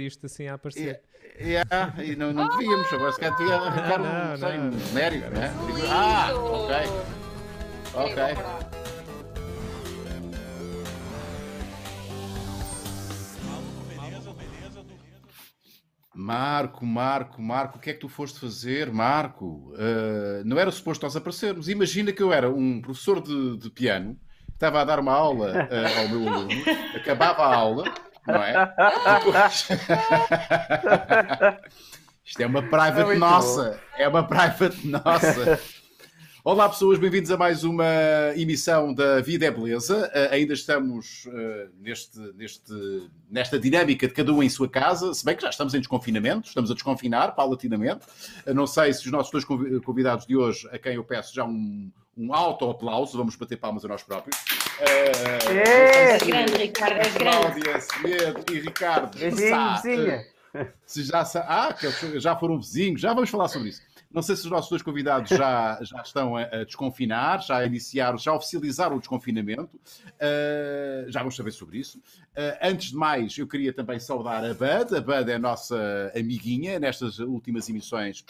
isto assim a aparecer. Yeah, e não, não devíamos, agora se calhar devia arrancar Não, um, um mérito, né? Ah, ok, ok. Marco, Marco, Marco, o que é que tu foste fazer, Marco? Uh, não era suposto nós aparecermos. Imagina que eu era um professor de, de piano, estava a dar uma aula uh, ao meu aluno, acabava a aula, não é? Depois... Isto é uma private É nossa, é uma private nossa. Olá pessoas, bem-vindos a mais uma emissão da Vida é Beleza. Uh, ainda estamos uh, neste, neste, nesta dinâmica de cada um em sua casa, se bem que já estamos em desconfinamento, estamos a desconfinar paulatinamente. Uh, não sei se os nossos dois convi- convidados de hoje, a quem eu peço já um, um auto-aplauso, vamos bater palmas a nós próprios. Uh, É! se- grande, Ricardo, grande. Cláudia, Semedo e Ricardo. Beijinho, vizinha. se já, ah, já foram vizinhos, já vamos falar sobre isso. Não sei se os nossos dois convidados já, já estão a, a desconfinar, já iniciaram, já oficializaram o desconfinamento. Uh, já vamos saber sobre isso. Uh, antes de mais, eu queria também saudar a Bud. A Bud é a nossa amiguinha nestas últimas emissões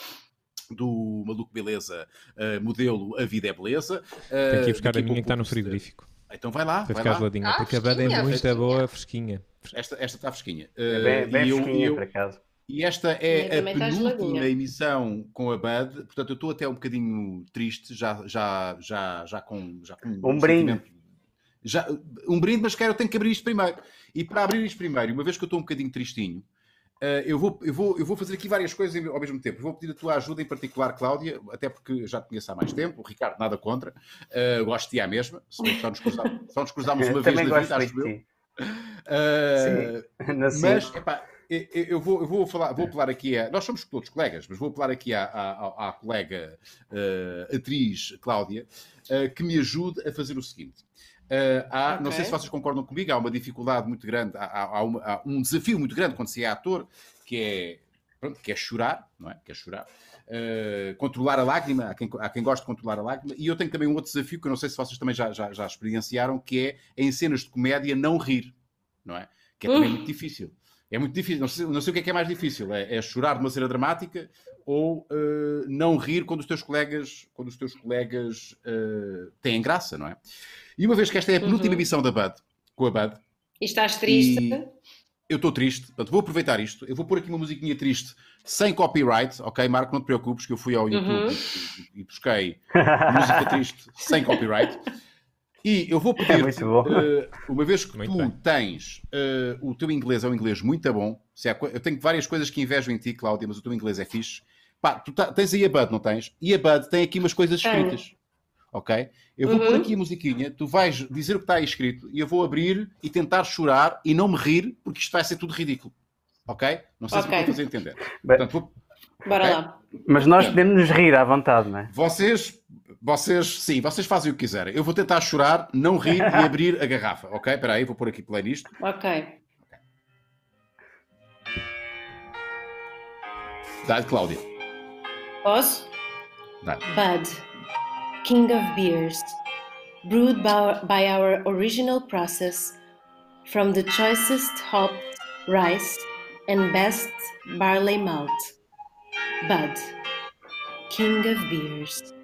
do Maluco Beleza, uh, modelo A Vida é Beleza. Tenho que ir buscar daqui a minha que está no frigorífico. Então vai lá, Para vai ficar lá. geladinha. Ah, porque a banda é muito fresquinha. boa, fresquinha. Esta, esta está fresquinha. É Uh, bem, bem e eu- fresquinha, eu- por acaso. E esta é a está penúltima emissão com a Bud, portanto eu estou até um bocadinho triste, já, já, já, já com, já com Um brinde. sentimento- Já, um brinde, mas quero, eu tenho que abrir isto primeiro. E para abrir isto primeiro, uma vez que eu estou um bocadinho tristinho, eh, eu, vou, eu, vou, eu vou fazer aqui várias coisas ao mesmo tempo. Eu vou pedir a tua ajuda em particular, Cláudia, até porque já te conheço há mais tempo, o Ricardo nada contra, eh, gosto de ti à mesma, só nos cruzamos, só nos cruzámos uma vez na vida, acho eu. Eh, Nasci. mas, epá, eu- vou, eu vou falar, vou apelar aqui a. Nós somos todos colegas, mas vou apelar aqui à, à, à colega eh, atriz Cláudia, eh, que me ajude a fazer o seguinte. Eh, há, Não Ok. sei se vocês concordam comigo, há uma dificuldade muito grande, há, há- há uma- há um desafio muito grande quando se é ator, que é, pronto, que é chorar, não é? Que é chorar. Eh, controlar a lágrima, há quem, há quem goste de controlar a lágrima, e eu tenho também um outro desafio que eu não sei se vocês também já, já, já experienciaram, que é em cenas de comédia não rir, não é? Que é também Uh. muito difícil. É muito difícil, não sei, não sei o que é que é mais difícil, é, é chorar de uma cena dramática ou eh, não rir quando os teus colegas, quando os teus colegas eh, têm graça, não é? E uma vez que esta é a penúltima Uhum. emissão da Bud, com a Bud, E estás triste? E- eu estou triste, portanto vou aproveitar isto. Eu vou pôr aqui uma musiquinha triste, sem copyright, ok? Marco, não te preocupes, que eu fui ao YouTube Uhum. e, e busquei música triste sem copyright. E eu vou É pedir, muito bom. uma vez que Muito tu bem. tens eh, o teu inglês é um inglês muito bom, eu tenho várias coisas que invejo em ti, Cláudia, mas o teu inglês é fixe. Pá, tu tá- tens aí a Bud, não tens? E a Bud tem aqui umas coisas escritas. Ok? Eu vou Uhum. pôr aqui a musiquinha, tu vais dizer o que está aí escrito e eu vou abrir e tentar chorar e não me rir, porque isto vai ser tudo ridículo. Ok? Não sei se me fazer entender. Bem, Portanto, vou- Bora Ok. lá. Mas nós podemos nos rir à vontade, não é? vocês, vocês, sim, vocês fazem o que quiserem. Eu vou tentar chorar, não rir e abrir a garrafa. Ok? Espera aí, vou pôr aqui play nisto. Ok. Dá-lhe, Cláudia. Posso? Dá. Bud, King of Beers, brewed by, our original process from the choicest hops, rice, and best barley malt. Bud, King of Beers.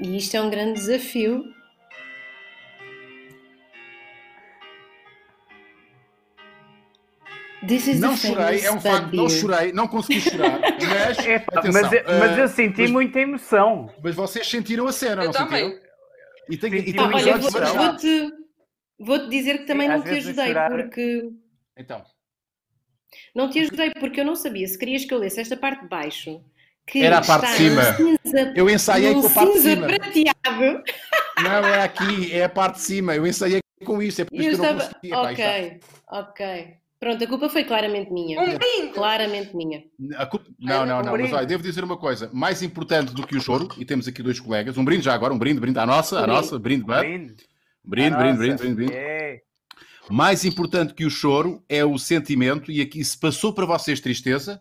E isto é um grande desafio. This is Não chorei, é um facto, não chorei, não consegui chorar, mas, Epá, atenção, mas, eu- mas eh, eu senti mas- muita emoção. mas vocês sentiram a cena, Eu não também. sentiram? E tem, e Ah, olha, vou- variados. vou-te vou-te dizer que também Sim, não te ajudei, chorar- porque Então, não te ajudei porque eu não sabia se querias que eu lesse esta parte de baixo. Que Era a parte de cima. Cinza, eu ensaiei com a parte de cima. prateado. Não, é aqui, é a parte de cima. Eu ensaiei com isso, é por E isso eu que eu não estava. consegui. Epá, isto ok, ok. Pronto, a culpa foi claramente minha. Um brinde! Claramente minha. A culpa- Não, não, um não, mas brinde. olha, devo dizer uma coisa: mais importante do que o choro, e temos aqui dois colegas, um brinde já agora, um brinde, brinde à nossa, Um à brinde. nossa, brinde. Brinde. brinde, Ah, brinde, nossa. brinde, brinde, brinde. É. Mais importante que o choro é o sentimento, e aqui se passou para vocês tristeza,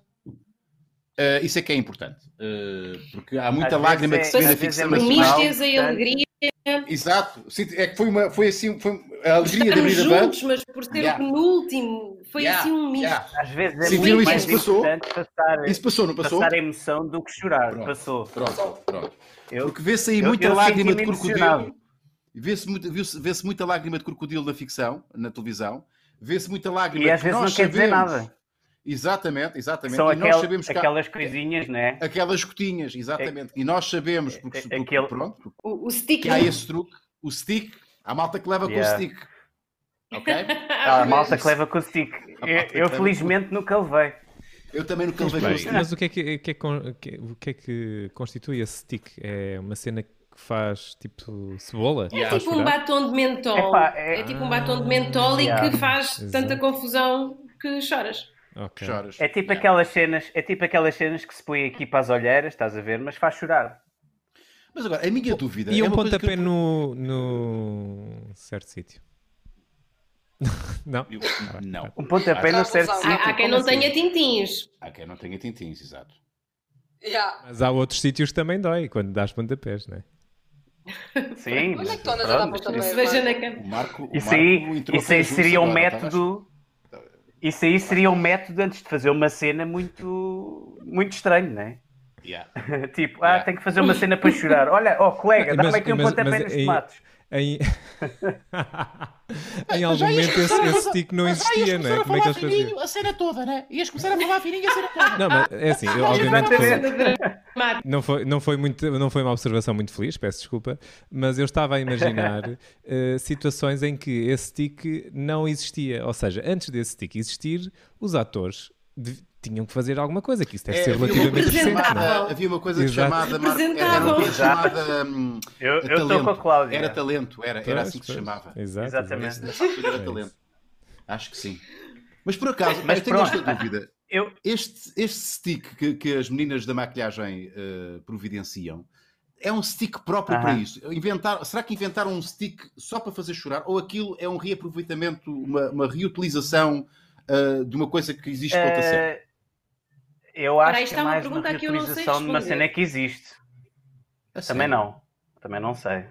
eh, isso é que é importante. Eh, porque há muita Às lágrima que vezes se é- vê na é ficção Por nacional. tristeza e alegria. Exato, é que foi, uma, foi assim, foi, a alegria de abrir a juntos, mas por ser Yeah. o penúltimo, foi Yeah, assim um misto. yeah. Às vezes é Sentiram muito isso mais que passou? importante passar, Isso passou, não passou? passar a emoção do que chorar. Pronto. Passou. Pronto, pronto. Eu, Porque vê-se aí eu- muita eu lágrima de crocodilo. Vê-se muita, vê-se muita lágrima de crocodilo na ficção, na televisão. Vê-se muita lágrima e às que vezes não quer dizer nada. Exatamente, exatamente. São e nós aquel- sabemos que há aquelas coisinhas, não é? aquelas gotinhas, exatamente. E nós sabemos, porque, é- porque- aquele- pronto, O, o stick. há esse truque, o stick, há malta que leva Yeah. com o stick. Ok? Há a malta que leva com o stick. Eu, que eu, felizmente nunca levei. Eu também nunca levei com o stick. mas o que, é que, o que é que o que- que é que constitui esse stick? É uma cena que faz tipo cebola? É tipo um batom de mentol. Epá, é- é... tipo um batom de mentol Yeah. e que faz Exato. tanta confusão que choras. Ok. Choras. É tipo Yeah. aquelas cenas, é tipo aquelas cenas que se põe aqui para as olheiras, estás a ver, mas faz chorar. Mas agora, a minha dúvida E é um pontapé eu- no, no certo sítio. não? eu- Não. Um pontapé no tá certo sítio. Há, há quem não tenha assim? tintins. Há quem não tenha tintins, exato. Yeah. Mas há outros sítios que também dói quando dás pontapés, não é? Sim, Onde é que tu andas a dar pronto, pontapé? Se veja na cama. O Marco, o Isso Marco aí, entrou isso aí seria um agora, tá método. Isso aí seria um método antes de fazer uma cena muito, muito estranho, não é? Yeah. Tipo, ah, Yeah. tenho que fazer uma cena para chorar. Olha, ó colega, Mas- dá-me aqui um mas- pontapé mas nos tomates. Em, em algum momento esse, esse stick não existia, não é? Como é que eles faziam? a cena toda, né? Ias começar a falar fininho a cena toda. Não, mas é assim, eu, obviamente que não foi, não, foi muito, não foi uma observação muito feliz, peço desculpa, mas eu estava a imaginar eh, situações em que esse stick não existia. Ou seja, antes desse stick existir, os atores tinham que fazer alguma coisa, que isso deve ser havia, uma relativamente recente, não é? chamada, havia uma coisa Exato. chamada Marco, era, uma coisa chamada hum, Eu eu estou talento. com a Cláudia. Era talento, era, era assim que se chamava. Exato, Exatamente. era É talento. Acho que sim. Mas por acaso, Mas eu tenho esta dúvida. Eu, Este, este stick que, que as meninas da maquilhagem eh, providenciam é um stick próprio para isso. Inventar, será que inventaram um stick só para fazer chorar? Ou aquilo é um reaproveitamento, uma, uma reutilização eh, de uma coisa que existe para outra cena? Eu acho que é uma mais uma sei reutilização de uma cena que existe. A Também não. Também não sei.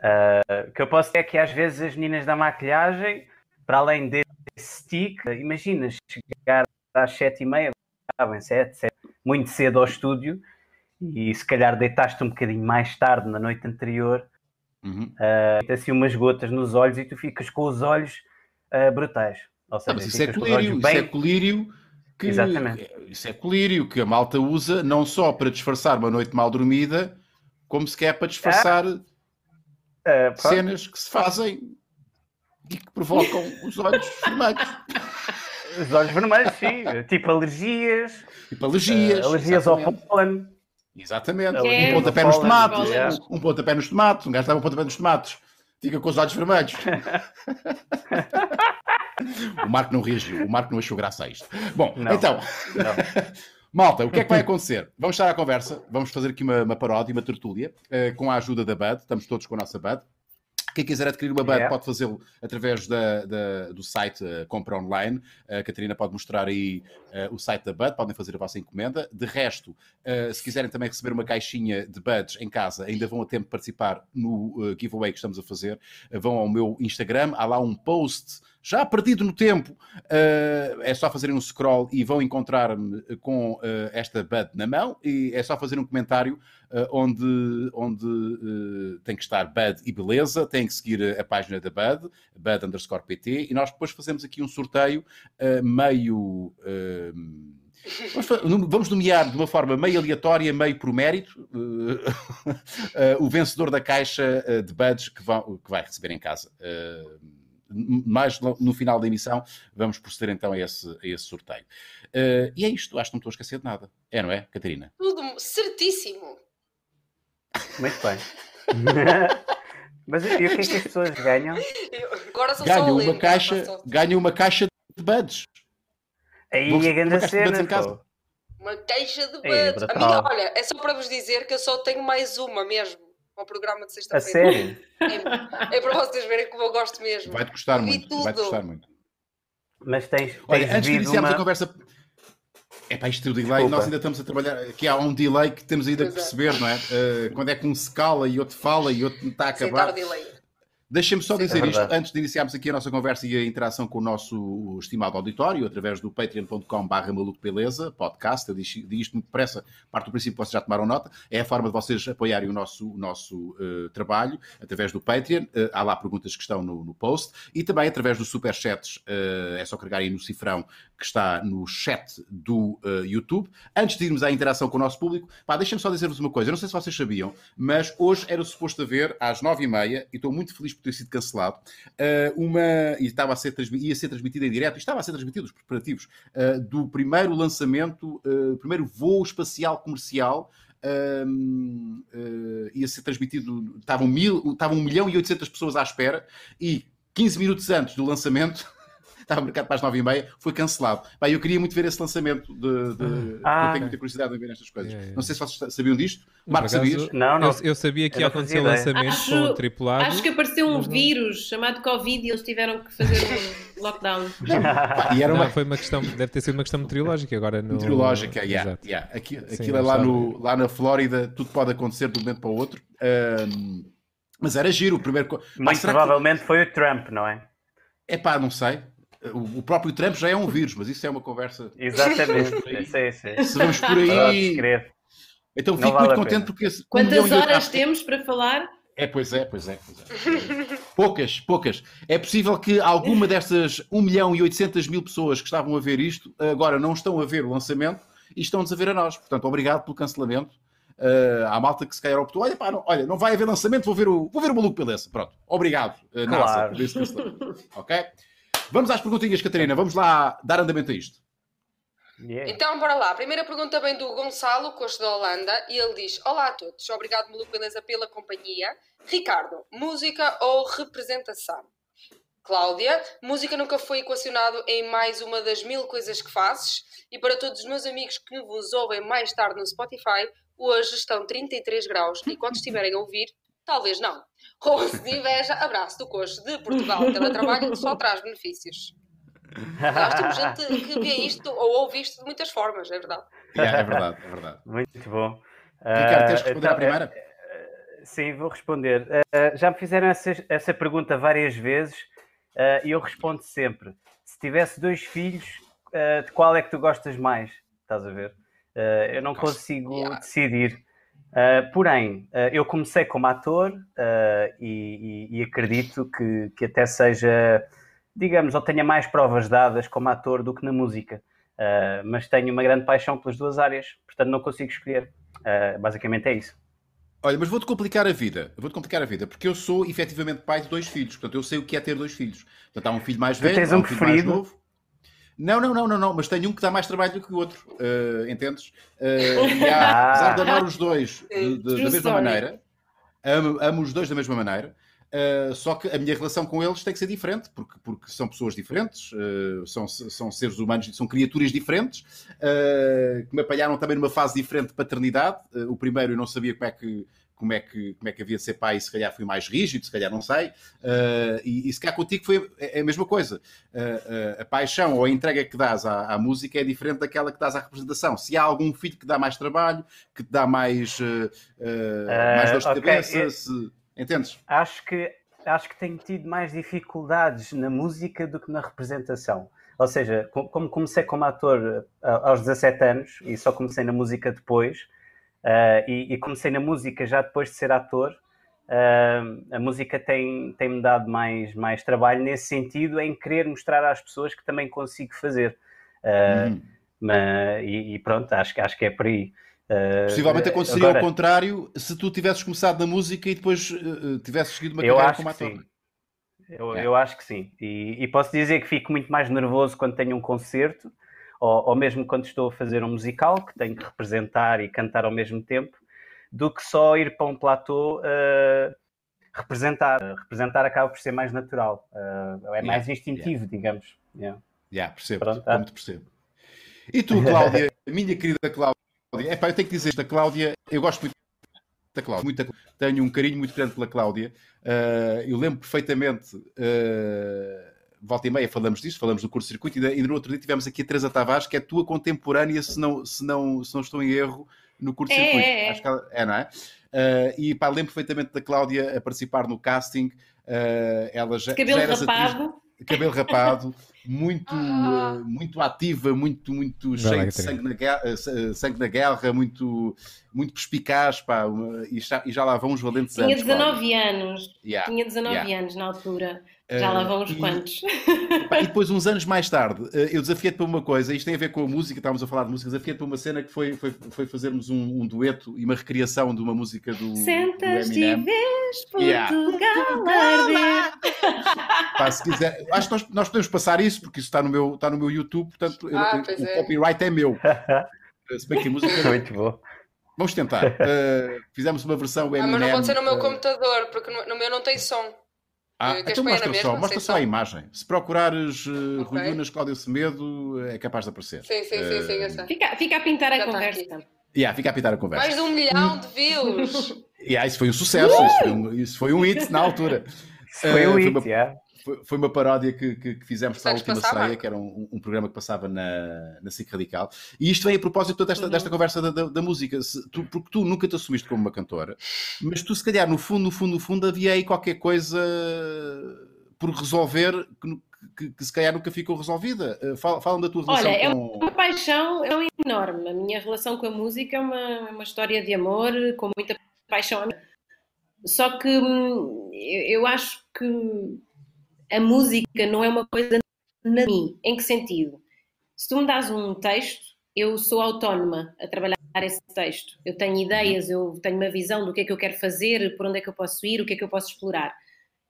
Ah, o que eu posso dizer é que às vezes as meninas da maquilhagem, para além desse stick, imagina chegar às sete e meia, sabem, sete, sete, muito cedo ao estúdio e se calhar deitaste um bocadinho mais tarde na noite anterior, Uhum. tem assim umas gotas nos olhos e tu ficas com os olhos ah, brutais. Ou Ah, seja, mas isso é ficas com os olhos colírio, isso bem- é colírio que Exatamente. Isso é colírio que a malta usa não só para disfarçar uma noite mal dormida, como se quer para disfarçar ah, pronto. cenas que se fazem e que provocam os olhos vermelhos. Os olhos vermelhos, sim. Tipo alergias, Tipo alergias. ah, alergias ao pólen. Exatamente. É, Um pontapé nos tomates. yeah. Um pontapé nos tomates. Um gajo dá um pontapé nos tomates. Fica com os olhos vermelhos. o Marco não reagiu. O Marco não achou graça a isto. Bom, Não. então... Não. Malta, o que é que vai acontecer? Vamos estar à conversa, vamos fazer aqui uma, uma paródia, uma tertúlia, eh, com a ajuda da Bud, estamos todos com a nossa Bud. Quem quiser adquirir uma Bud Yeah. pode fazê-lo através da, da- do site eh, Compra Online. A Catarina pode mostrar aí eh, o site da Bud, podem fazer a vossa encomenda. De resto, eh, se quiserem também receber uma caixinha de Buds em casa, ainda vão a tempo de participar no giveaway que estamos a fazer. Vão ao meu Instagram, há lá um post já perdido no tempo. eh, é só fazerem um scroll e vão encontrar-me com eh, esta Bud na mão. E é só fazer um comentário onde, onde eh, tem que estar Bud e beleza, tem que seguir a página da Bud, Bud underscore PT, e nós depois fazemos aqui um sorteio eh, meio. eh, Vamos, nomear de uma forma meio aleatória, meio por mérito, eh, eh, o vencedor da caixa eh, de buds que, vão- que vai receber em casa. Eh, mais no final da emissão, vamos proceder então a esse, a esse sorteio. Eh, e é isto, acho que não estou a esquecer de nada. É, não é, Catarina? Tudo certíssimo. Muito bem. Mas e o que é que as pessoas ganham? Agora sou só Ganha a uma ler, caixa, só- ganha uma caixa de buds. Aí Vou- a grande cena. Uma caixa de É, buds. a minha, olha, é só para vos dizer que eu só tenho mais uma mesmo. Ao programa de A sexta-feira. sério? É, é para vocês verem como eu gosto mesmo. Vai-te gostar muito. Vai-te gostar muito. Mas tens, tens Olha, antes de iniciarmos uma... a conversa. É para isto do delay, Desculpa. nós ainda estamos a trabalhar. Aqui há um delay que temos ainda é. perceber, não é? Eh, quando é que um se cala e outro fala e outro está a acabar. Deixem-me só Sim, é dizer isto, verdade. antes de iniciarmos aqui a nossa conversa e a interação com o nosso estimado auditório, através do patreon.com barra malucobeleza, podcast, eu digo digo isto muito depressa, parte do princípio que vocês já tomaram nota, é a forma de vocês apoiarem o nosso, o nosso eh, trabalho, através do Patreon, eh, há lá perguntas que estão no, no post, e também através dos superchats, eh, é só carregarem no cifrão que está no chat do eh, YouTube. Antes de irmos à interação com o nosso público, pá, deixem-me só dizer-vos uma coisa, eu não sei se vocês sabiam, mas hoje era suposto haver, às nove e meia, e estou muito feliz por ter sido cancelado, eh, uma, e estava a ser ia ser transmitida em direto, e estava a ser transmitido os preparativos eh, do primeiro lançamento, primeiro voo espacial comercial um, eh, ia ser transmitido, estavam, mil, estavam 1 milhão e 800 pessoas à espera e 15 minutos antes do lançamento, estava marcado para as 9 e meia, foi cancelado. Bem, eu queria muito ver esse lançamento, de, de- Ah. eu tenho muita curiosidade em ver estas coisas. Yeah, yeah. Não sei se vocês sabiam disto. Marco, sabias? Não, não. Eu, eu sabia que ia não acontecer o lançamento Acho- com o tripulado. Acho que apareceu um não- vírus chamado Covid e eles tiveram que fazer um lockdown. Pá, e era Não, uma foi uma questão, deve ter sido uma questão meteorológica agora no. meteorológica, yeah, Exato. yeah. Aqui- Sim, aquilo é lá, no, lá na Flórida, tudo pode acontecer de um momento para o outro. Um, mas era giro, o primeiro. Muito será que- provavelmente foi o Trump, não é? É pá, não sei. O, próprio Trump já é um vírus, mas isso é uma conversa. Exatamente. por aí. sim, sim. Se vamos por aí. Então Não fico vale muito a contente porque. um Quantas horas temos para falar? É, pois é, pois é. Pois é. poucas, poucas. É possível que alguma destas 1 milhão e 800 mil pessoas que estavam a ver isto agora não estão a ver o lançamento e estão-nos a ver a nós. Portanto, obrigado pelo cancelamento. Uh, há malta que se calhar optou, olha, pá, não, olha, não vai haver lançamento, vou ver o, vou ver o maluco beleza. Pronto, obrigado, uh, NASA, Claro. por esse cancelamento. ok? Vamos às perguntinhas, Catarina, vamos lá dar andamento a isto. Yeah. Então, bora lá. A primeira pergunta vem do Gonçalo, coach da Holanda, e ele diz: Olá a todos, obrigado, Maluco Beleza, pela companhia. Ricardo, música ou representação? Cláudia, música nunca foi equacionado em mais uma das mil coisas que fazes. E para todos os meus amigos que vos ouvem mais tarde no Spotify, hoje estão 33 graus e quando estiverem a ouvir, talvez não. Rose de inveja, abraço do coach de Portugal, teletrabalho que só traz benefícios. Nós temos gente que vê isto ou ouve isto de muitas formas, é verdade. Yeah, é verdade, é verdade. Muito bom. Ricardo, tens Ah, que responder então, à primeira? eh, Sim, vou responder. Ah, já me fizeram essa, essa pergunta várias vezes ah, e eu respondo sempre. Se tivesse dois filhos, de qual é que tu gostas mais? Estás a ver? Eu não consigo Yeah. decidir. Ah, porém, ah, eu comecei como ator ah, e, e- e acredito que, que até seja, digamos, ou tenha mais provas dadas como ator do que na música. Mas tenho uma grande paixão pelas duas áreas, portanto não consigo escolher. Basicamente é isso. Olha, mas vou-te complicar a vida. Vou-te complicar a vida, porque eu sou efetivamente pai de dois filhos. Portanto, eu sei o que é ter dois filhos. Portanto, há um filho mais Tu velho, tens há um filho preferido? mais novo. Não, não, não, não, não, mas tenho um que dá mais trabalho do que o outro, eh, entendes? Eh, e há, Ah. apesar de amar os dois de- de- da mesma story. maneira, amo, amo os dois da mesma maneira, eh, só que a minha relação com eles tem que ser diferente, porque, porque são pessoas diferentes, são, são seres humanos, são criaturas diferentes, que me apanharam também numa fase diferente de paternidade. O primeiro eu não sabia como é que como é, que, como é que havia de ser pai, se calhar fui mais rígido, se calhar não sei, Eh, e, e se calhar contigo foi é, é a mesma coisa. Eh, eh, a paixão ou a entrega que dás à, à música é diferente daquela que dás à representação. Se há algum filho que dá mais trabalho, que te dá mais, mais dores de cabeça, eu- se... entendes? acho que acho que tenho tido mais dificuldades na música do que na representação. Ou seja, co- como comecei como ator aos 17 anos e só comecei na música depois, ah, e, e comecei na música já depois de ser ator, ah, a música tem, tem-me dado mais, mais trabalho nesse sentido, em querer mostrar às pessoas que também consigo fazer. Ah, Uhum. mas- e, e pronto, acho, que- acho que é por aí. Possivelmente aconteceria agora- ao contrário se tu tivesses começado na música e depois eh, eh, tivesses seguido uma carreira como ator. Eu, É. eu acho que sim. E, e posso dizer que fico muito mais nervoso quando tenho um concerto, ou, ou mesmo quando estou a fazer um musical, que tenho que representar e cantar ao mesmo tempo, do que só ir para um platô uh, representar. Uh, representar acaba por ser mais natural. Uh, é mais Yeah, instintivo, digamos. Yeah. Já, percebo, Pronto, como ah. percebo. E tu, Cláudia, minha querida Cláudia, epá, eu tenho que dizer isto, a Cláudia, eu gosto muito da Cláudia, muito da- tenho um carinho muito grande pela Cláudia, Ah, eu lembro perfeitamente, volta e meia falamos disto, falamos do curto-circuito, e ainda, no outro dia tivemos aqui a Teresa Tavares, que é tua contemporânea, se não, se não, se não estou em erro, no curto-circuito. É, é, é. Acho que ela- é, não é? Ah, e pá, lembro perfeitamente da Cláudia a participar no casting Uh, ela já, cabelo já rapado. Atriz, cabelo rapado, muito, Ah. uh, muito ativa, muito, muito Vai cheia lá, de sangue na, guerra, uh, sangue na guerra, muito, muito perspicaz, pá, uma- e, já, e já lá vão uns valentes Tinha anos. Cláudia. 19 anos. Yeah, Tinha 19 yeah. anos na altura. Já lá Uh, vão uns e- quantos. Pá, e depois, uns anos mais tarde, eh, eu desafiei-te para uma coisa, isto tem a ver com a música, estávamos a falar de música, desafiei-te para uma cena que foi, foi, foi fazermos um, um dueto e uma recriação de uma música do, do Sentas-te e vês Yeah. Portugal arder. Pá, se quiser, acho que nós, nós podemos passar isso, porque isso está no meu, está no meu YouTube, portanto eu- Ah, eu- o é. copyright é meu. Eh, Se bem que a música. Muito bom. Vamos tentar. Eh, fizemos uma versão Ah, Eminem. mas não pode ser no meu computador, porque no, no meu não tem som. Ah, Queres então mostra mesma, só, mostra só a imagem. Se procurares uh, Ok. Rui Unas, Cláudio Semedo, é capaz de aparecer. Sim, sim, sim, sim, eu sei. Fica, fica a pintar a Já está conversa. Yeah, fica a apitar a conversa. Mais de um milhão de views. Yeah, isso foi um sucesso, isso, foi um, isso foi um hit na altura. Foi Eh, um foi hit, uma- yeah. Foi, foi uma paródia que, que- que fizemos para a Última passar, Ceia, que era um, um programa que passava na, na SIC Radical. E isto vem a propósito desta, Uhum. desta conversa da, da- da música, Se tu- porque tu nunca te assumiste como uma cantora, mas tu, se calhar, no fundo, no fundo, no fundo, havia aí qualquer coisa por resolver que, que- que se calhar nunca ficou resolvida. Eh, Fala, falam da tua relação Olha, é com. uma paixão é enorme. A minha relação com a música é uma, é uma história de amor, com muita paixão. Só que hum, eu acho que a música não é uma coisa na mim. Em que sentido? Se tu me dás um texto, eu sou autónoma a trabalhar esse texto. Eu tenho ideias, eu tenho uma visão do que é que eu quero fazer, por onde é que eu posso ir, o que é que eu posso explorar.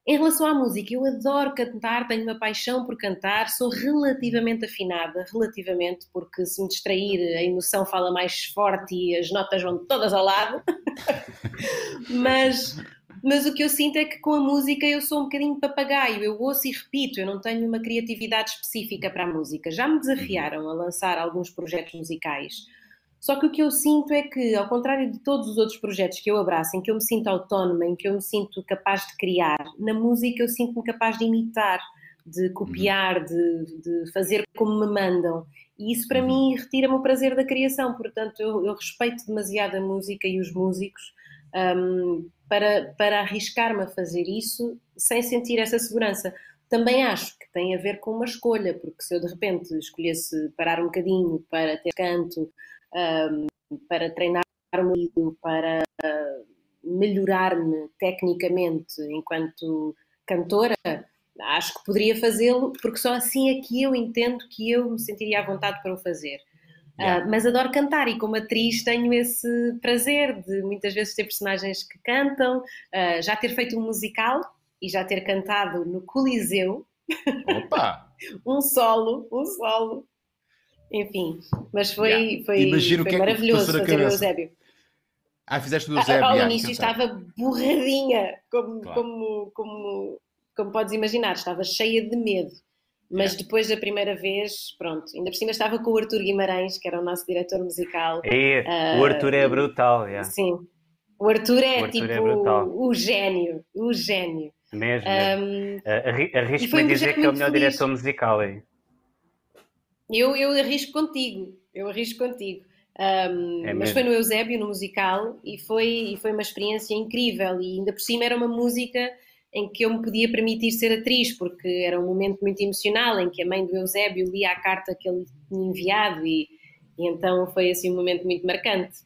Em relação à música, eu adoro cantar, tenho uma paixão por cantar, sou relativamente afinada, relativamente, porque se me distrair, a emoção fala mais forte e as notas vão todas ao lado. mas, mas o que eu sinto é que com a música eu sou um bocadinho papagaio, eu ouço e repito, eu não tenho uma criatividade específica para a música. Já me desafiaram a lançar alguns projetos musicais. Só que o que eu sinto é que, ao contrário de todos os outros projetos que eu abraço, em que eu me sinto autónoma, em que eu me sinto capaz de criar, na música eu sinto-me capaz de imitar, de copiar, de, de fazer como me mandam. E isso para mim retira-me o prazer da criação. Portanto, eu, eu respeito demasiado a música e os músicos hum, para, para arriscar-me a fazer isso sem sentir essa segurança. Também acho tem a ver com uma escolha, porque se eu de repente escolhesse parar um bocadinho para ter canto, hum, para treinar o meu ouvido, para melhorar-me tecnicamente enquanto cantora, acho que poderia fazê-lo, porque só assim é que eu entendo que eu me sentiria à vontade para o fazer. Yeah. Uh, mas adoro cantar e como atriz tenho esse prazer de muitas vezes ter personagens que cantam, uh, já ter feito um musical e já ter cantado no Coliseu, Opa! um solo, um solo. Enfim, mas foi, Yeah. foi, Imagino o foi que é que maravilhoso na fazer o. Eusébio. Ah, fizeste do A- Eusébio. Ao yeah, início estava borradinha, como, Claro. como, como, como podes imaginar, estava cheia de medo. Mas Yeah. depois da primeira vez, pronto, ainda por cima estava com o Arthur Guimarães, que era o nosso diretor musical. E Ah, o Arthur é brutal, yeah. Sim. O Arthur é O Arthur tipo é o gênio, o gênio. mesmo. mesmo. Ahm, Ah, arri- e Arrisco-me um dizer que é o melhor feliz. diretor musical aí. eu, eu arrisco contigo, eu arrisco contigo. Ahm, É mas foi no Eusébio, no musical, e foi, e foi uma experiência incrível. E ainda por cima era uma música em que eu me podia permitir ser atriz, porque era um momento muito emocional em que a mãe do Eusébio lia a carta que ele tinha enviado, e, e então foi assim um momento muito marcante.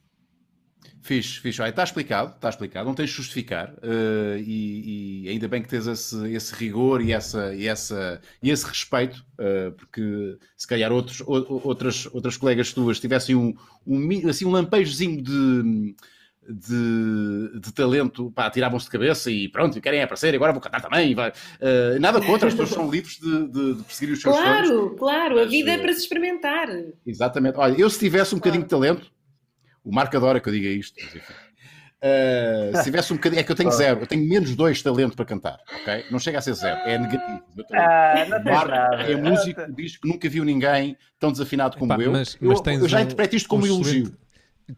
Fixe. Olha, está explicado, está explicado, não tens de justificar eh, e, e ainda bem que tens esse, esse rigor e, essa, e, essa, e esse respeito, eh, porque se calhar outros, o- outras, outras colegas tuas tivessem um, um, assim, um lampejozinho de, de, de talento, pá, tiravam-se de cabeça e pronto, querem aparecer, agora vou cantar também. vai. Eh, nada contra, as pessoas são livres de, de, de perseguir os seus sonhos. Claro, claro, a Mas, vida é para se experimentar. Exatamente. Olha, eu se tivesse um bocadinho de talento, o Marco adora que eu diga isto, mas enfim. Uh, se tivesse um bocadinho, é que eu tenho zero, eu tenho menos dois de talento para cantar, ok? Não chega a ser zero, é negativo. Ah, Marco nada. é músico, diz que nunca viu ninguém tão desafinado como Epá, eu. mas- eu. mas tens eu já um- interpreto isto como um elogio. excelente-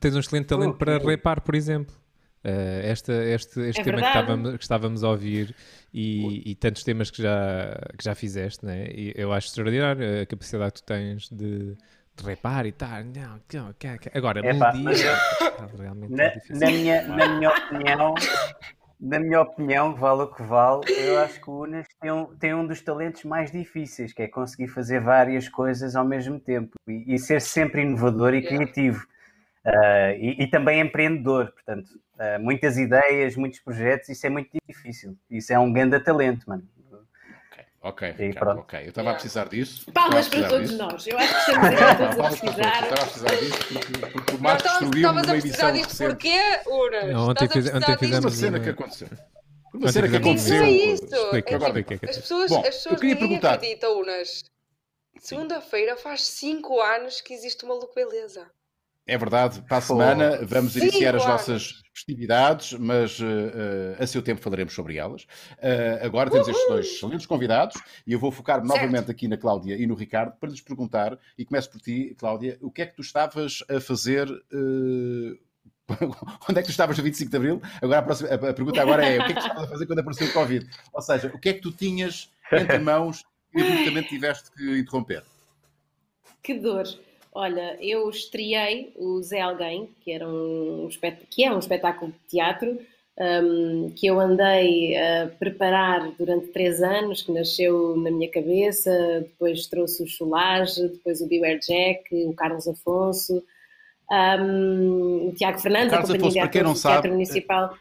Tens um excelente talento para repar, por exemplo. Uh, esta, este este É tema que estávamos, que estávamos a ouvir e, e tantos temas que já, que já fizeste, né? e eu acho extraordinário a capacidade que tu tens de, de repar e tal. Não, não, quer- quer- Agora, Epá, melodia eu- é realmente Na, difícil. na minha, na minha opinião, na minha opinião, vale o que vale, eu acho que o Unas tem um, tem um dos talentos mais difíceis, que é conseguir fazer várias coisas ao mesmo tempo e, e ser sempre inovador e criativo. Uh, e, e, também empreendedor, portanto, uh, muitas ideias, muitos projetos, isso é muito difícil. Isso é um grande talento, mano. Ok, Ricardo, ok. Eu estava a precisar disso. Palmas para todos disso. nós. Eu acho que estamos a todos a precisar. Estava a precisar disso porque, porque o Marcos destruiu uma edição precisar disso porquê, Uras? Não, ontem, fiz, ontem fizemos uma cena que aconteceu. Uma cena que aconteceu. É isso. Explica, explica, as pessoas, Bom, as pessoas eu queria perguntar. acreditam, Unas. Segunda-feira faz 5 anos que existe uma look beleza. É verdade, para a semana oh. vamos iniciar as nossas festividades, mas uh, a seu tempo falaremos sobre elas. Uh, agora temos estes dois excelentes convidados e eu vou focar-me novamente aqui na Cláudia e no Ricardo para lhes perguntar, e começo por ti, Cláudia, o que é que tu estavas a fazer. Uh, onde é que tu estavas no 25 de Abril? Agora a, próxima, a, pergunta agora é o que é que tu estavas a fazer quando apareceu o Covid? Ou seja, o que é que tu tinhas entre mãos e abruptamente tiveste que interromper? Que dor! Olha, eu estreiei o Zé Alguém, que, era um, que é um espetáculo de teatro, um, que eu andei a preparar durante três anos, que nasceu na minha cabeça, depois trouxe o Cholage, depois o Beware Jack, o Carlos Afonso, um, o Tiago Fernandes, Carlos a Afonso, para quem não sabe, Teatro Municipal.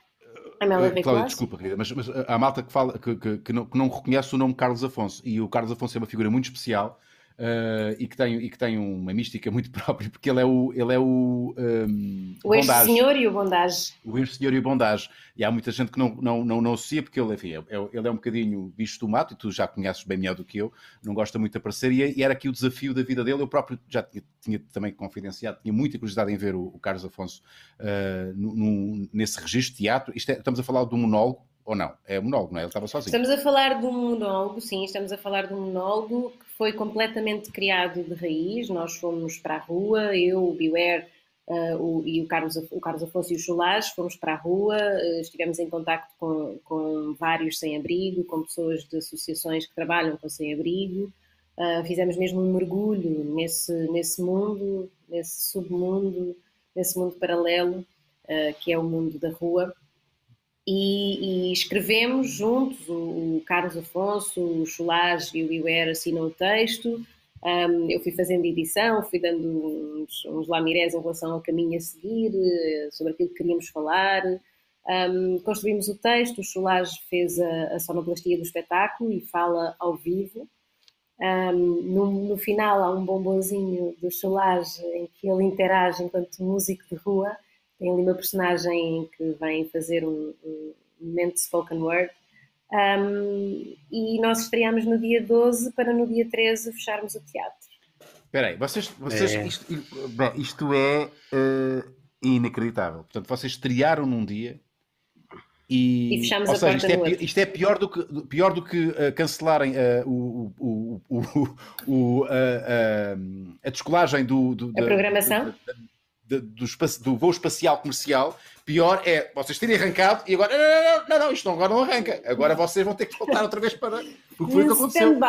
A Amélia uh, Cláudia, desculpa, querida, mas, mas há malta que, fala, que, que, que, não, que não reconhece o nome Carlos Afonso, e o Carlos Afonso é uma figura muito especial, Uh, e, que tem, e que tem uma mística muito própria, porque ele é o. Ele é o, um, o ex-senhor e o bondage. O ex-senhor e o bondage. E há muita gente que não, não, não, não associa, porque ele, enfim, é, é ele é um bocadinho bicho do mato, e tu já conheces bem melhor do que eu, não gosta muito de aparecer, e, e era aqui o desafio da vida dele. Eu próprio já tinha, tinha também confidenciado, tinha muita curiosidade em ver o, o Carlos Afonso uh, nesse registro de teatro. Isto é, estamos a falar de um monólogo ou não? É monólogo, não é? Ele estava sozinho. Estamos a falar de um monólogo, sim, estamos a falar de um monólogo que foi completamente criado de raiz. Nós fomos para a rua, eu, o Beware uh, o, e o Carlos, o Carlos Afonso e o Chulás fomos para a rua, uh, estivemos em contato com, com vários sem-abrigo, com pessoas de associações que trabalham com sem-abrigo. Uh, fizemos mesmo um mergulho nesse, nesse mundo, nesse submundo, nesse mundo paralelo, que é o mundo da rua e, e, escrevemos juntos, o, o, Carlos Afonso, o Cholage e o Iwer assinam o texto, um, eu fui fazendo edição, fui dando uns, uns lamirés em relação ao caminho a seguir, eh, sobre aquilo que queríamos falar, um, construímos o texto, o Cholage fez a, a sonoplastia do espetáculo e fala ao vivo, um, no, no, final há um bombonzinho do Cholage em que ele interage enquanto músico de rua, tem ali uma personagem que vem fazer um, um momento de spoken word. Um, e nós estreámos no dia 12 para no dia 13 fecharmos o teatro. Espera aí, vocês, vocês é. Isto, bem, isto é uh, inacreditável. Portanto, vocês estrearam num dia e, e fechamos ou a seja, isto, é, isto é pior do que, pior do que uh, cancelarem uh, o, o, o, o, a descolagem do, do, a programação? Do, do, voo espacial comercial, pior é vocês terem arrancado e agora, não, não, não, não, isto agora não arranca. Agora vocês vão ter que voltar outra vez para. Porque foi o que aconteceu.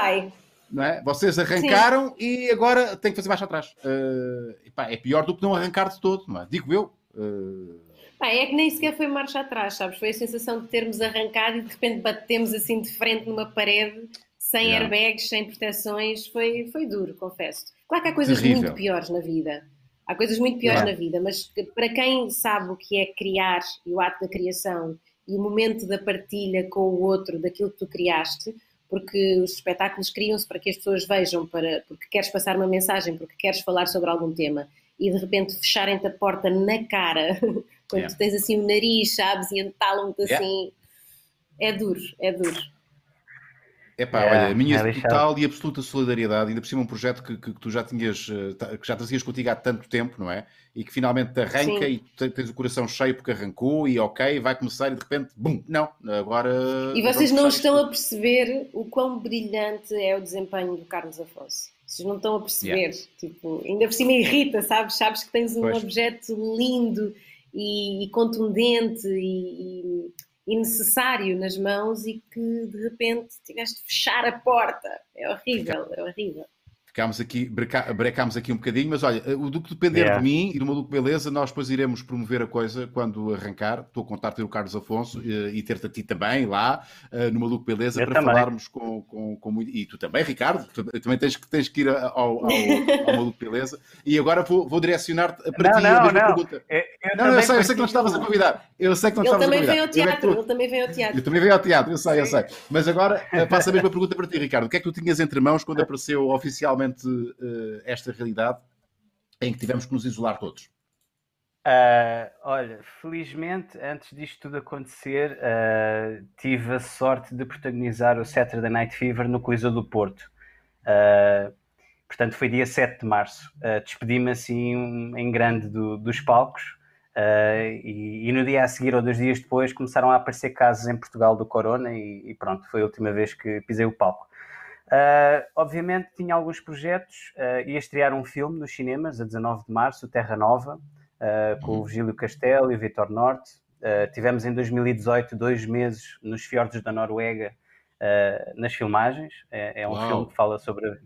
Não é? Vocês arrancaram Sim. e agora têm que fazer mais atrás. Uh, epá, é pior do que não arrancar de todo, não é? Digo eu. Uh... é que nem sequer foi marcha atrás, sabes? Foi a sensação de termos arrancado e de repente batemos assim de frente numa parede, sem não. airbags, sem proteções. Foi, foi duro, confesso. Claro que há coisas Terrível. muito piores na vida. Há coisas muito piores na vida, mas para quem sabe o que é criar e o ato da criação e o momento da partilha com o outro daquilo que tu criaste, porque os espetáculos criam-se para que as pessoas vejam, para, porque queres passar uma mensagem, porque queres falar sobre algum tema e de repente fecharem-te a porta na cara, quando yeah. tu tens assim o nariz, sabes, e entalam-te yeah. assim. É duro, é duro. É pá, olha, a minha é total e absoluta solidariedade, ainda por cima um projeto que, que, que, tu já tinhas, eh, que já trazias contigo há tanto tempo, não é? E que finalmente arranca Sim. e tens o coração cheio porque arrancou e ok, vai começar e de repente, bum, não, agora. E vocês não estão isto. a perceber o quão brilhante é o desempenho do Carlos Afonso. Vocês não estão a perceber, yeah. tipo, ainda por cima irrita, sabes? Sabes que tens um pois. objeto lindo e, e contundente e, e e necessário nas mãos e que de repente tiveste de fechar a porta. É horrível, é horrível. Ficámos aqui, brecámos aqui um bocadinho, mas olha, o do que depender Yeah. de mim e do Maluco Beleza, nós depois iremos promover a coisa quando arrancar. Estou a contar ter o Carlos Afonso eh, e ter-te a ti também lá eh, no Maluco Beleza Eu para também. falarmos com, com, com muito- E tu também, Ricardo, tu também tens que, tens que ir ao, ao, ao Maluco Beleza. E agora vou, vou direcionar-te para Não, ti a não, mesma não. pergunta. Eu, eu Não, eu também sei, eu sei que não estavas a convidar. Eu sei que não Ele estavas a também convidar. veio ao Eu é que teatro, ele também veio ao teatro. eu também veio ao teatro, eu sei, eu sei. Mas agora eh, faço a mesma pergunta para ti, Ricardo. O que é que tu tinhas entre mãos quando apareceu oficialmente eh, esta realidade em que tivemos que nos isolar todos? Ah, olha, felizmente, antes disto tudo acontecer, ah, tive a sorte de protagonizar o Saturday Night Fever no Coliseu do Porto. Ah, portanto, foi dia 7 de março. Despedi-me assim em grande do- dos palcos. e, e no dia a seguir ou dois dias depois começaram a aparecer casos em Portugal do Corona e, e pronto, foi a última vez que pisei o palco. Uh, obviamente tinha alguns projetos, uh, ia estrear um filme nos cinemas a 19 de março, Terra Nova, uh, com o Virgílio Castelo e o Vitor Norte. Uh, tivemos em 2018 dois meses nos fiordes da Noruega uh, nas filmagens. É, é um Uau. filme que fala sobre.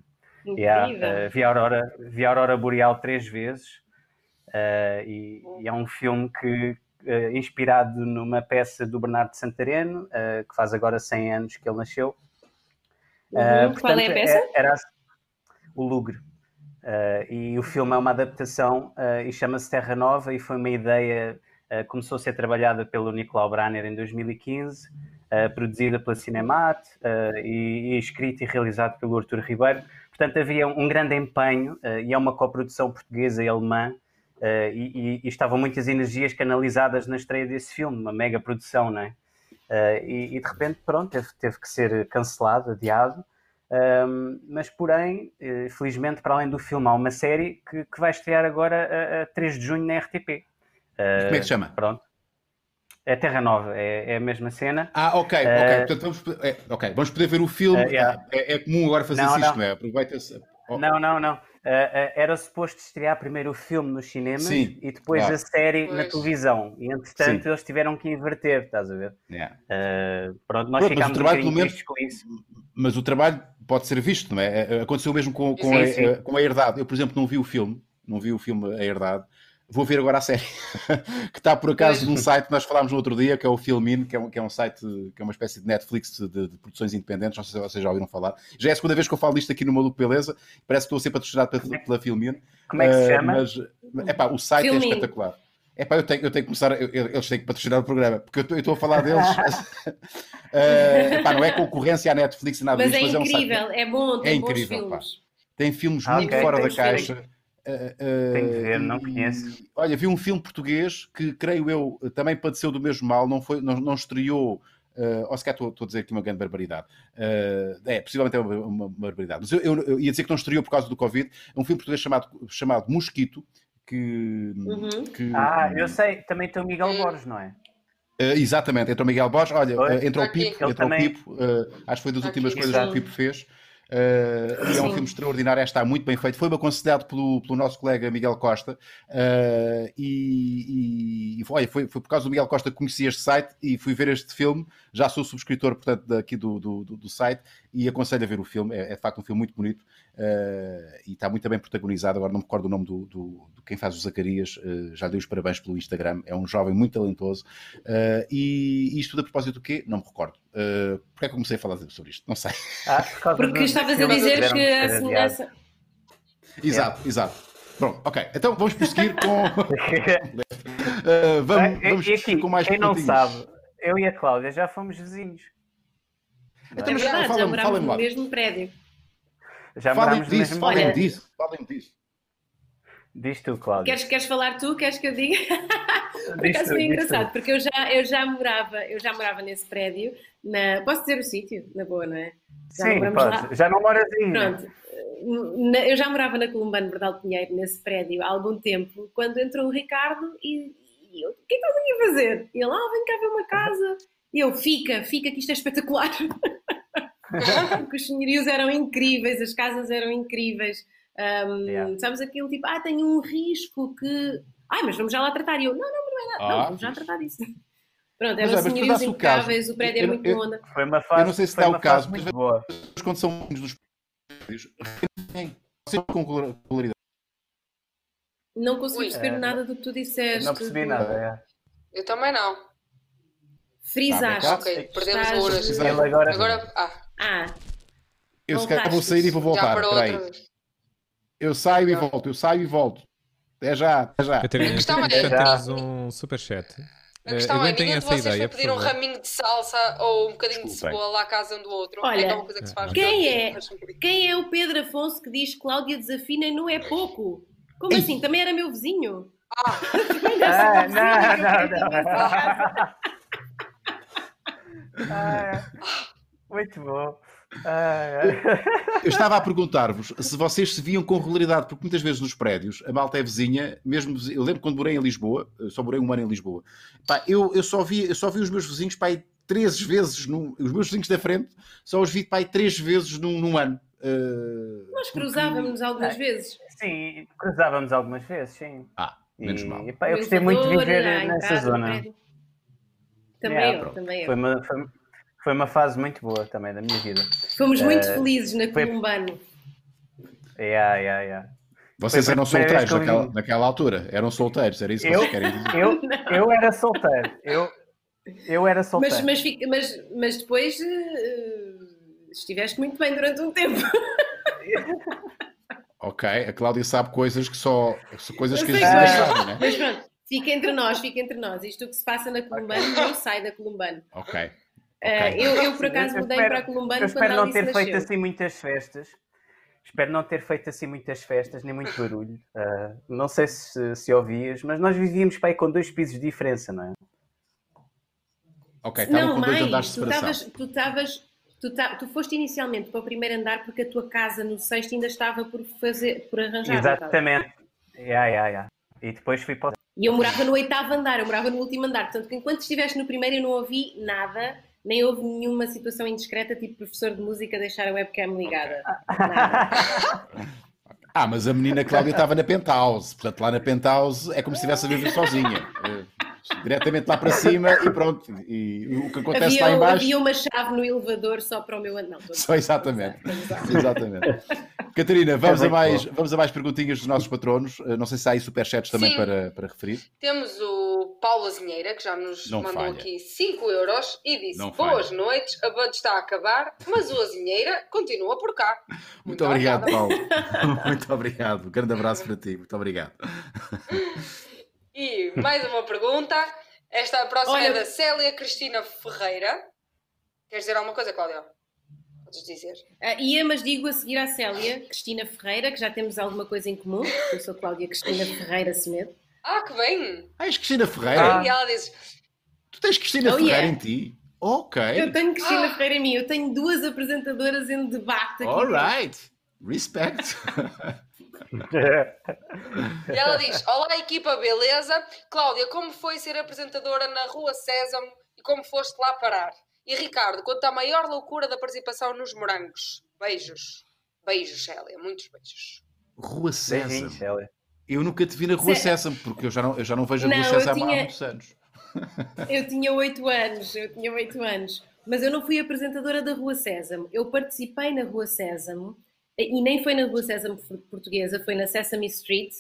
Yeah, uh, vi, a aurora, vi a aurora boreal três vezes uh, e, e é um filme que uh, inspirado numa peça do Bernardo de Santareno, uh, que faz agora 100 anos que ele nasceu. Uhum. Uh, Qual é a portanto, peça? é- Era o Lugre. Uh, e o filme é uma adaptação uh, e chama-se Terra Nova e foi uma ideia, uh, começou a ser trabalhada pelo Nicolau Branner em 2015, uh, produzida pela Cinemat e, e escrita e realizado pelo Artur Ribeiro. Portanto, havia um grande empenho e é uma coprodução portuguesa e alemã e, e- e estavam muitas energias canalizadas na estreia desse filme, uma mega produção, não é? Uh, e, e de repente, pronto, teve, teve que ser cancelado, adiado. Um, mas, porém, eh, felizmente, para além do filme, há uma série que, que vai estrear agora a, a 3 de junho na RTP. Uh, Como é que se chama? Pronto. É Terra Nova, é, é a mesma cena. Ah, ok, ok. Eh, Portanto, vamos, poder- é, ok, vamos poder ver o filme. Eh, yeah. é, é comum agora fazer Não, isto, não. não é? Aproveita-se. Oh, Não, não, não. Uh, era suposto estrear primeiro o filme nos cinemas Sim, e depois a série na Pois. televisão. E, entretanto, Sim. eles tiveram que inverter, estás a ver? yeah. Uh, pronto, nós Pronto, mas o ficámos um trabalho, menos- com isso. Mas o trabalho pode ser visto, não é? Aconteceu mesmo com, com, Sim, a, sim. com a Herdade. Eu, por exemplo, não vi o filme, não vi o filme A Herdade. Vou ver agora a série, que está por acaso num site que nós falámos no outro dia, que é o Filmin, que é um, que é um site, que é uma espécie de Netflix de, de produções independentes, não sei se vocês já ouviram falar. Já é a segunda vez que eu falo disto aqui no Maluco Beleza, parece que estou a ser patrocinado pela, pela Filmin. Como é que se Eh, chama? Mas, epá, o site Filmin. é espetacular. Epá, eu tenho, eu tenho que começar, eu- eles têm que patrocinar o programa, porque eu estou- a falar deles. Eh, epá, não é concorrência à Netflix e nada Mas disso, é mas é um site. incrível, é bom, tem É bons incrível, filmes. Tem filmes Ah, muito ok. fora da caixa. Uh, uh, Tenho de ver, não e- conheço. Olha, vi um filme português que, creio eu, também padeceu do mesmo mal, não, foi, não, não estreou. Uh, ou sequer estou estou a dizer aqui uma grande barbaridade. Uh, é, possivelmente é uma, uma- uma barbaridade. Mas eu, eu- eu ia dizer que não estreou por causa do Covid. É um filme português chamado, chamado Mosquito. Que, Uhum. que- Ah, eu sei, também tem o Miguel. Borges, não é? Uh, exatamente, entrou Miguel Borges. Olha, uh, entrou o Aqui. Pipo, entrou o Pipo. uh, acho que foi das Aqui. últimas coisas que o. Pipo fez. Uh, e é um filme extraordinário, está muito bem feito. Foi-me aconselhado pelo, pelo nosso colega Miguel Costa. uh, e, e- e olha, foi, foi por causa do Miguel Costa que conheci este site e fui ver este filme. Já sou subscritor, portanto, daqui do, do, do- site e aconselho a ver o filme. É, é de facto um filme muito bonito uh, e está muito bem protagonizado. Agora não me recordo o nome do, do- do quem faz o Zacarias, uh, já dei os parabéns pelo Instagram. É um jovem muito talentoso. Uh, e isto tudo a propósito do quê? Não me recordo. Uh, Porquê é que comecei a falar sobre isto? Não sei. Ah, por causa Porque estavas a dizer que a semelhança. Exato, exato. Pronto, ok. Então vamos prosseguir com. Uh, vamos, e- vamos e aqui, com mais quem não sabe, eu e a Cláudia já fomos vizinhos. Então, É mas verdade, já morámos no lá. mesmo prédio. Já Falem morámos no disso, mesmo falem Olha- disso, falem disso. Diz tu, Cláudia. Queres, queres falar tu? Queres que eu diga? Por acaso foi diz tu. engraçado, porque eu já, eu já morava, eu já morava nesse prédio. Na... Posso dizer o sítio? Na boa, não é? Já Sim, moramos lá. pode. Já não moras aí. né? Pronto. Na- eu já morava na Columbano Berdal Pinheiro, nesse prédio, há algum tempo, quando entrou o Ricardo e, e eu, o que é que estás aqui a fazer? E ele, ah, vem cá ver uma casa. E eu, fica, fica, que isto é espetacular. Porque os senhorios eram incríveis, as casas eram incríveis. Um, Yeah. Sabes aquilo tipo, ah, tenho um risco que. Ai, mas vamos já lá tratar. E eu, não, não, não é nada. Ah, não, vamos já tratar disso. Pronto, eram mas por senhorios dar-se o caso, impecáveis, o prédio eu era não- muito eu- onda. Foi uma fase, não sei se dá uma o caso, mas- boa. Quando são uns dos prédios, com regularidade. Não consigo Ui. perceber É. nada do que tu disseste. Não percebi nada. é. Eu também não. Frisaste. Ok, perdemos Estás- horas. Agora, Agora, ah, Ah, Eu se calhar vou sair e vou já voltar. Eu saio e Não. volto, eu saio e volto. Até já, até já. Catarina, A questão é- temos um superchat. A questão é, aguentem nenhum de vocês ideia, por pedir um raminho de salsa ou um bocadinho de Desculpem. cebola à casa um do outro. Olha, é uma coisa que se faz quem é? quem é o Pedro Afonso que diz que Cláudia desafina e não é pouco? Como assim? Também era meu vizinho? Ah, Ah, não, não, não. Ah, muito bom. Ah, Eu estava a perguntar-vos se vocês se viam com regularidade, porque muitas vezes nos prédios a malta é vizinha, mesmo eu lembro quando morei em Lisboa, só morei um ano em Lisboa, pá, eu, eu, só vi, eu só vi os meus vizinhos pá, aí três vezes, num, os meus vizinhos da frente, só os vi pá, aí três vezes num, num ano. Uh, Nós porque- cruzávamos algumas vezes. Sim, cruzávamos algumas vezes, sim. Ah, menos E, mal. pá, eu gostei muito de viver em nessa casa, zona. Também Yeah, eu, também eu. Foi uma, foi, foi uma fase muito boa também da minha vida. Fomos muito Eh, felizes na foi- Columbano. Yeah, yeah, yeah. Vocês eram solteiros eu naquela, naquela altura, eram solteiros, era isso que Eu? vocês querem dizer? Eu, eu era solteiro. Eu, eu era solteiro. Mas, mas, mas, mas depois eh, estiveste muito bem durante um tempo. Ok, a Cláudia sabe coisas que só são coisas que vizinhas que- sabem, né? Mas pronto, fica entre nós, fica entre nós. Isto que se passa na Columbano não sai da Columbano. Ok. Eh, Ok. eu, eu, por acaso, Eu mudei espero- para a Columbano Eu quando espero a não ter feito nasceu. assim muitas festas. Espero não ter feito assim muitas festas, nem muito barulho. Ah, não sei se, se ouvias, mas nós vivíamos para aí com dois pisos de diferença, não é? Ok, estavam Não, com dois mãe, andares de separação. tu estavas, tu, ta- tu foste inicialmente para o primeiro andar porque a tua casa no sexto ainda estava por fazer, por arranjar. estava? Exatamente. Yeah, yeah, yeah. E depois fui para. E eu morava no oitavo andar, eu morava no último andar. Portanto, que enquanto estiveste no primeiro eu não ouvi nada, nem houve nenhuma situação indiscreta, tipo professor de música deixar a webcam ligada. Nada. Ah, mas a menina Cláudia estava na penthouse. Portanto, lá na penthouse é como se estivesse a viver sozinha. Diretamente lá para cima e pronto. E o que acontece lá Havia, em baixo... havia uma chave no elevador só para o meu andar. Só exatamente. Exatamente. Catarina, vamos, É a muito mais, bom. vamos a mais perguntinhas dos nossos patronos. Eh, Não sei se há aí superchats também Sim. para, para referir. Temos o Paulo Azinheira, que já nos Não mandou falha. aqui 5 euros e disse: Não Boas falha. noites, a Bud está a acabar, mas o Azinheira continua por cá. Muito, obrigado, obrigada. Paulo. Muito obrigado. Um grande abraço para ti. Muito obrigado. E mais uma pergunta. Esta próxima Olha- é da Célia Cristina Ferreira. Queres dizer alguma coisa, Cláudia? Podes dizer. Ah, ia, mas digo a seguir à Célia, Cristina Ferreira, que já temos alguma coisa em comum. Eu sou Cláudia Cristina Ferreira Semedo. Ah, que bem! Ah, és Cristina Ferreira? Ah. E ela diz: Tu tens Cristina Oh, Ferreira yeah. em ti? Ok. Eu tenho Cristina Ah. Ferreira em mim, eu tenho duas apresentadoras em debate aqui. Alright. Respect. E ela diz: Olá, equipa, beleza? Cláudia, como foi ser apresentadora na Rua Sésamo e como foste lá parar? E Ricardo, conta a maior loucura da participação nos morangos. Beijos. Beijos, Célia, muitos beijos. Rua Sésamo. Eu nunca te vi na Rua Sé- Sésamo, porque eu já não, eu já não vejo a Rua Sésamo há tinha- muitos anos. Eu tinha oito anos, eu tinha oito anos, mas eu não fui apresentadora da Rua Sésamo. Eu participei na Rua Sésamo e nem foi na Rua Sésamo por- portuguesa, foi na Sesame Street,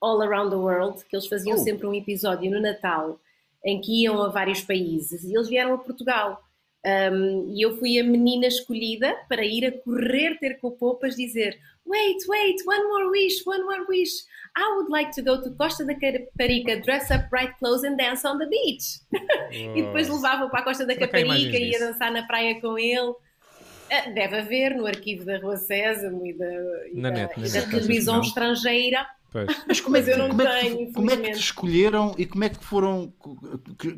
All Around the World, que eles faziam Oh. sempre um episódio no Natal em que iam a vários países e eles vieram a Portugal. Um, e eu fui a menina escolhida para ir a correr ter com o Poupas dizer Wait, wait, one more wish, one more wish. I would like to go to Costa da Caparica, dress up bright clothes and dance on the beach. E depois levava para a Costa da Será Caparica e ia dançar na praia com ele. Ah, Deve haver no arquivo da Rua Sésamo e da, e da, net, e da net, televisão que estrangeira. Pois. Mas como, Mas é, eu não como, é que, tenho, como é que te infelizmente. escolheram e como é que foram. que-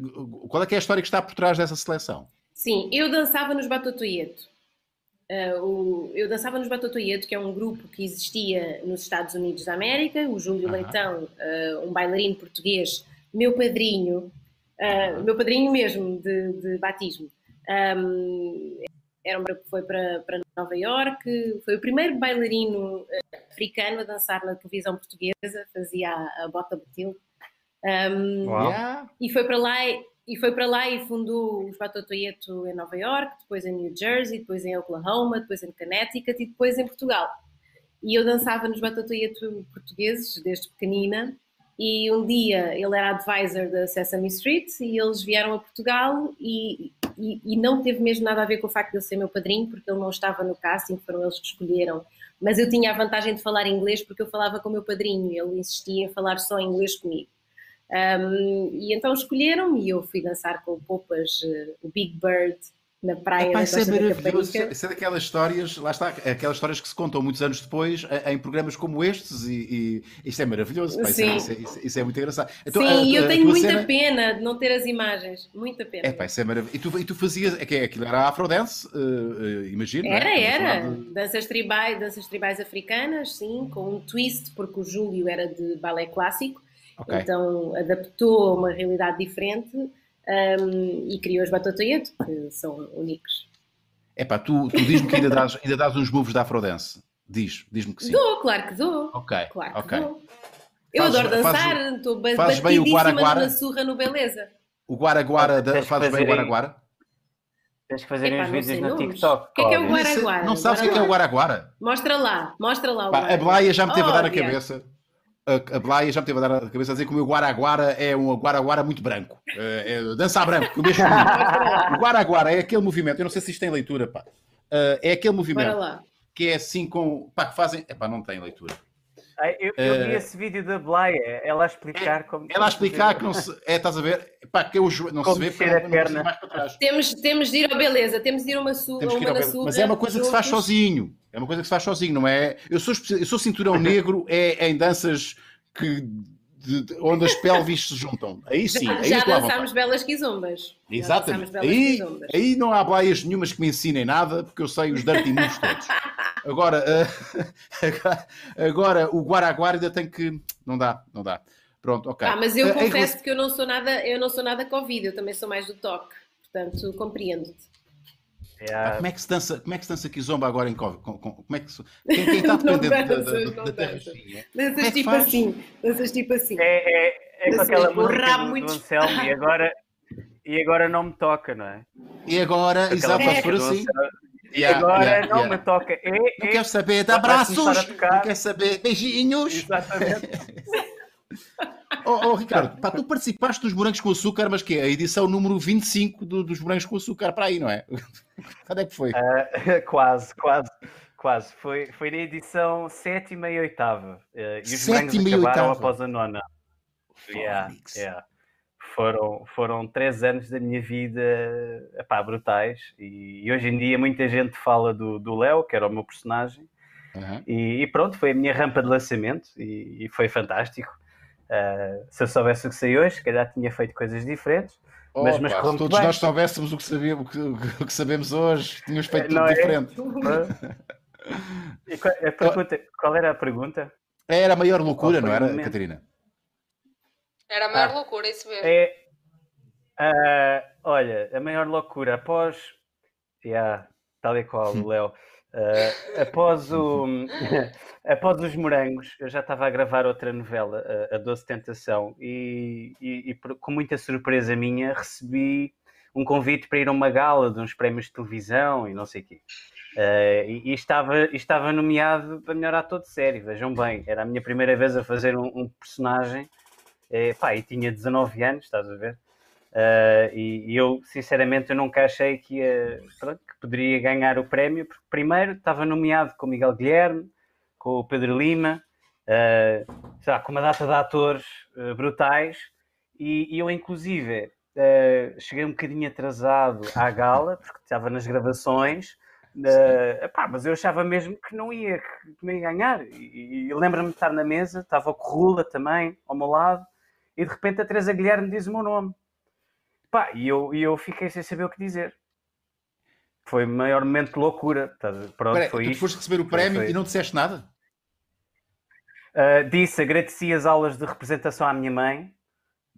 Qual é que é a história que está por trás dessa seleção? Sim, eu dançava nos Batotoieto. Ah, o- eu dançava nos Batotoieto, que é um grupo que existia nos Estados Unidos da América. O Júlio Aham. Leitão, ah, um bailarino português, meu padrinho, ah, meu padrinho mesmo de, de batismo. Ahm, era um grupo que foi para, para Nova York, foi o primeiro bailarino ah, africano a dançar na televisão portuguesa, fazia a, a bota Uau. Yeah. e foi para lá e foi para lá e fundou os Batotoieto em Nova York, depois em New Jersey, depois em Oklahoma, depois em Connecticut e depois em Portugal. e eu dançava nos Batutuieto portugueses desde pequenina. E um dia ele era advisor da Sesame Street e eles vieram a Portugal e, e, e, não teve mesmo nada a ver com o facto de ele ser meu padrinho, porque ele não estava no casting, foram eles que escolheram. Mas eu tinha a vantagem de falar inglês porque eu falava com o meu padrinho, ele insistia em falar só inglês comigo. Um, e então escolheram-me e eu fui dançar com o Poupas, uh, o Big Bird, na praia Epá, isso é maravilhoso. Isso é daquelas histórias, lá está, aquelas histórias que se contam muitos anos depois em programas como estes e, e isto é maravilhoso. Pá, isso, é, isso, é, isso, é, muito engraçado. Então, Sim, a, a, eu tenho muita cena... pena de não ter as imagens, muita pena. É pá, isso é maravilhoso. E tu, e tu fazias, é que aquilo era afrodance, uh, uh, imagino. Era, é? era. De... Danças tribais, danças tribais africanas, sim, com um twist, porque o Júlio era de balé clássico, okay. então adaptou a uma realidade diferente um, e criou os Batotoieto, que são únicos. É pá, tu, tu diz-me que ainda dás, ainda dás uns moves da Afrodance. Diz, diz-me que sim. Dou, claro que dou. Ok, claro ok. Dou. Eu fazes, adoro dançar, estou bem o guara na surra no Beleza. O Guaraguara, da, fazes bem o Guaraguara? Tens que fazer uns vídeos no TikTok. O que é que é o Guaraguara? Não sabes o que é o Guaraguara? Mostra lá, mostra lá o Pá, A Blaia já me teve oh, a dar na cabeça a, a Blaia já me teve a dar a cabeça a dizer que o meu Guaraguara é um Guaraguara muito branco. É, é dança a branco, o mesmo O Guaraguara é aquele movimento, eu não sei se isto tem leitura, pá. Uh, é aquele movimento que é assim com. pá, que fazem. Epá, não tem leitura. Eu, eu vi uh, esse vídeo da Blaia, ela a explicar é, como. Ela a explicar que não se. É, estás a ver? Pá, que eu, não como se vê a perna. mais para trás. Temos, temos de ir ao beleza, temos de ir a uma surra, uma na. Mas é uma coisa que se faz sozinho. É uma coisa que se faz sozinho, não é? Eu sou, eu sou cinturão negro é, é em danças que de, de, onde as pelvis se juntam. Aí sim. Aí já dançámos belas quizombas. Exatamente. Aí, aí não há blaias nenhumas que me ensinem nada, porque eu sei os dirty moves todos. Agora, uh, agora o Guaraguara ainda tem que. Não dá, não dá. Pronto, ok. Ah, mas eu uh, confesso que eu não sou nada, eu não sou nada Covid, eu também sou mais do toque. Portanto, compreendo-te. É... como é que se dança, como é que se dança Kizomba agora em Covid? como é que se... quem, quem está dependendo da, da, da, terrachinha? Danças é tipo faz? assim, danças tipo assim. É, é, é com aquela música do, muito... do Anselmo e agora, e agora não me toca, não é? E agora, exato, é. por assim. E yeah, agora yeah, não yeah. me toca. É, não é, quer saber de abraços, não quer saber beijinhos. Exatamente. Oh, oh, Ricardo, pá, tu participaste dos Morangos com Açúcar, mas que é a edição número 25 do, dos Morangos com Açúcar para aí, não é? Quando é que foi? Uh, quase, quase, quase. Foi, foi na edição sétima e oitava. Uh, e os sétima Morangos acabaram após a nona. Yeah, yeah. Foram, foram três anos da minha vida epá, brutais e, e, hoje em dia muita gente fala do Léo, que era o meu personagem, uhum. e, e, pronto, foi a minha rampa de lançamento e, e foi fantástico. Uh, se eu soubesse o que sei hoje, se calhar tinha feito coisas diferentes. Oh, mas, mas pá, se todos bem. nós soubéssemos o que, sabíamos, o que, sabemos hoje, tínhamos feito tudo é? diferente. qual, a pergunta, qual era a pergunta? Era a maior loucura, não era, Catarina? Era a maior ah, loucura, isso mesmo. É, uh, olha, a maior loucura após. Yeah, tal e qual, o Léo. Uh, após, o, após os morangos, eu já estava a gravar outra novela, a, a Doce Tentação, e, e, e, com muita surpresa minha recebi um convite para ir a uma gala de uns prémios de televisão e não sei o quê. Uh, e, e, estava, estava nomeado para melhor ator de série, vejam bem, era a minha primeira vez a fazer um, um personagem, e, pá, e tinha 19 anos, estás a ver? Uh, e, e, eu, sinceramente, eu nunca achei que, ia, pronto, que poderia ganhar o prémio, porque primeiro estava nomeado com o Miguel Guilherme, com o Pedro Lima, uh, com uma data de atores uh, brutais, e, e, eu, inclusive, cheguei um bocadinho atrasado à gala, porque estava nas gravações, epá, mas eu achava mesmo que não ia, que não ia ganhar. E, e lembro-me de estar na mesa, estava o Corrula também ao meu lado, e de repente a Teresa Guilherme diz o meu nome. Pá, e eu, e eu fiquei sem saber o que dizer. Foi o maior momento de loucura. Pronto, Pera, foi tu isto. foste receber o prémio foi... e não disseste nada? Uh, disse, agradeci as aulas de representação à minha mãe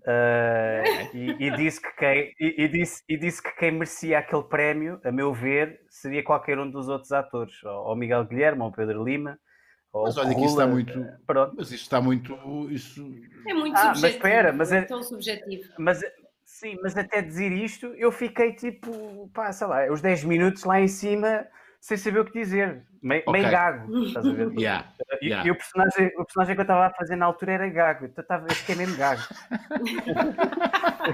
uh, e, e, disse que quem, e, e, disse, e disse que quem merecia aquele prémio, a meu ver, seria qualquer um dos outros atores, ou, Miguel Guilherme, ou Pedro Lima. Mas olha que isso está muito. Pronto. Mas isto está muito. Isso... É muito ah, subjetivo. Mas espera, mas é tão subjetivo. Mas, Sim, mas até dizer isto, eu fiquei tipo, pá, sei lá, os 10 minutos lá em cima sem saber o que dizer, meio, Ok. meio gago, estás a ver? Yeah. E, Yeah. e o, personagem, o personagem que eu estava a fazer na altura era gago, então estava, esse que é mesmo gago.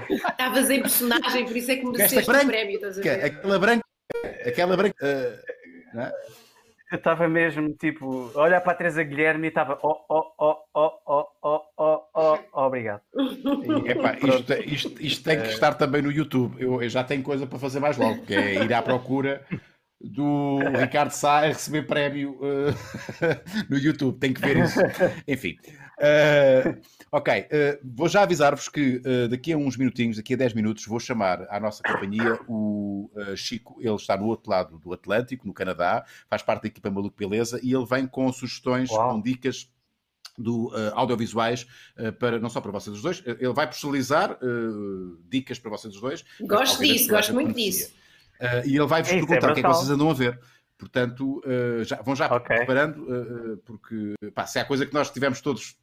Estavas em personagem, por isso é que mereceste Esta o branca- prémio, estás a Que- ver? Aquela branca. Aquela branca. não é? Eu estava mesmo tipo, a olhar para a Teresa Guilherme e estava, oh, oh, oh, oh, oh, oh, oh, oh, oh, obrigado. E, Epá, isto, isto, isto tem que estar também no YouTube. Eu, eu já tenho coisa para fazer mais logo, que é ir à procura do Ricardo Sá a receber prémio eh, no YouTube. Tem que ver isso. Enfim. Eh, ok, eh, vou já avisar-vos que eh, daqui a uns minutinhos, daqui a 10 minutos, vou chamar à nossa companhia o Chico. Ele está no outro lado do Atlântico, no Canadá, faz parte da equipa Maluco Beleza e ele vem com sugestões, Uau. com dicas do eh, audiovisuais eh, para não só para vocês os dois, eh, ele vai personalizar dicas para vocês os dois. Gosto disso, gosto muito disso. E ele vai-vos É isso, é perguntar o que é que vocês andam a ver. Portanto, já, vão já Ok. preparando, porque pá, se há coisa que nós tivemos todos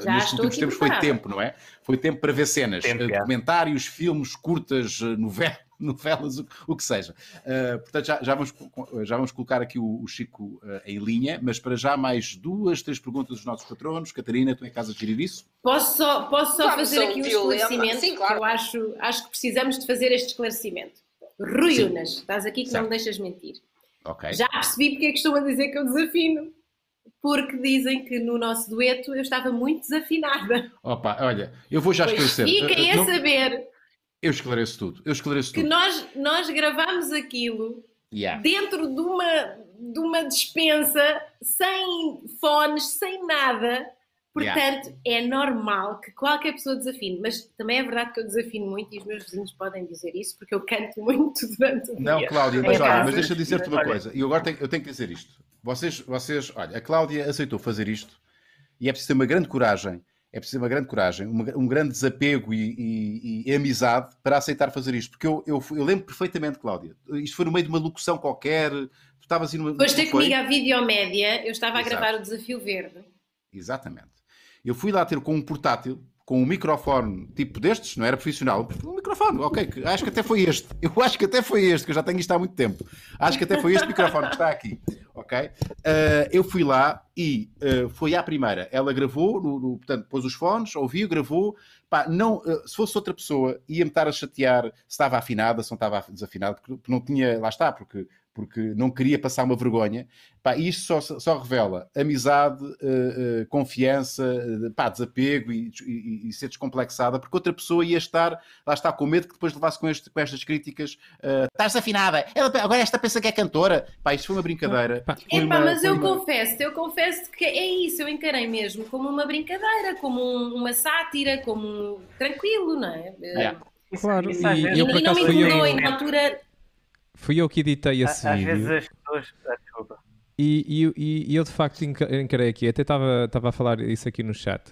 Já nestes estou últimos tempos foi tempo, não é? Foi tempo para ver cenas, Tempo, eh, é. documentários, filmes, curtas, eh, novelas, novelas o, o que seja. Eh, portanto, já, já, vamos, já vamos colocar aqui o, o Chico eh, em linha, mas para já mais duas, três perguntas dos nossos patronos. Catarina, tu em casa de gerir isso? Posso só, posso só Vamos fazer aqui um esclarecimento? Sim, claro. que eu acho, acho que precisamos de fazer este esclarecimento. Rui. Unas, estás aqui que não Certo. me deixas mentir. Ok. Já percebi porque é que estão a dizer que eu desafino. Porque dizem que no nosso dueto eu estava muito desafinada. Opa, olha, eu vou já Pois esclarecer. fiquem Eh, a não- saber eu esclareço tudo. Eu esclareço que tudo. nós, nós gravámos aquilo Yeah. dentro de uma, de uma dispensa, sem fones, sem nada. Portanto, é normal que qualquer pessoa desafine. Mas também é verdade que eu desafino muito e os meus vizinhos podem dizer isso, porque eu canto muito durante o Não, dia. Cláudia, mas É olha, mas deixa eu dizer-te uma coisa. E agora tenho- eu tenho que dizer isto. Vocês, vocês, olha, a Cláudia aceitou fazer isto e é preciso ter uma grande coragem, é preciso ter uma grande coragem, uma- um grande desapego e, e- e amizade para aceitar fazer isto. Porque eu, eu, eu lembro perfeitamente, Cláudia, isto foi no meio de uma locução qualquer, tu estavas aí numa. Depois não ter comigo à videomédia, eu estava a Exato. gravar o Desafio Verde. Exatamente. Eu fui lá ter com um portátil, com um microfone tipo destes, não era profissional, um microfone, ok, acho que até foi este. Eu acho que até foi este, que eu já tenho isto há muito tempo. Acho que até foi este microfone que está aqui, ok? Ah, eu fui lá e ah, foi à primeira. Ela gravou, no, no- portanto, pôs os fones, ouviu, gravou. Pá, não, ah, se fosse outra pessoa, ia-me estar a chatear se estava afinada, se não estava desafinada, porque não tinha, lá está, porque porque não queria passar uma vergonha. Pá, e isto só, só revela amizade, eh, eh, confiança, eh, pá, desapego e, e- e ser descomplexada, porque outra pessoa ia estar, lá está, com medo que depois levasse com, este- com estas críticas. Estás afinada, Ela- agora esta pensa que é cantora. Pá, isto foi uma brincadeira. Pá, Foi Epá, uma- mas foi eu uma- confesso, eu confesso que é isso, eu encarei mesmo como uma brincadeira, como um- uma sátira, como um... tranquilo, não é? Yeah. Isso- Claro, às e vezes- eu E não me eu- incomodou, e na altura Fui eu que editei a- esse Às vídeo. vezes as pessoas. ah, desculpa. E, e, e- eu de facto enca- encarei aqui, até estava estava a falar isso aqui no chat.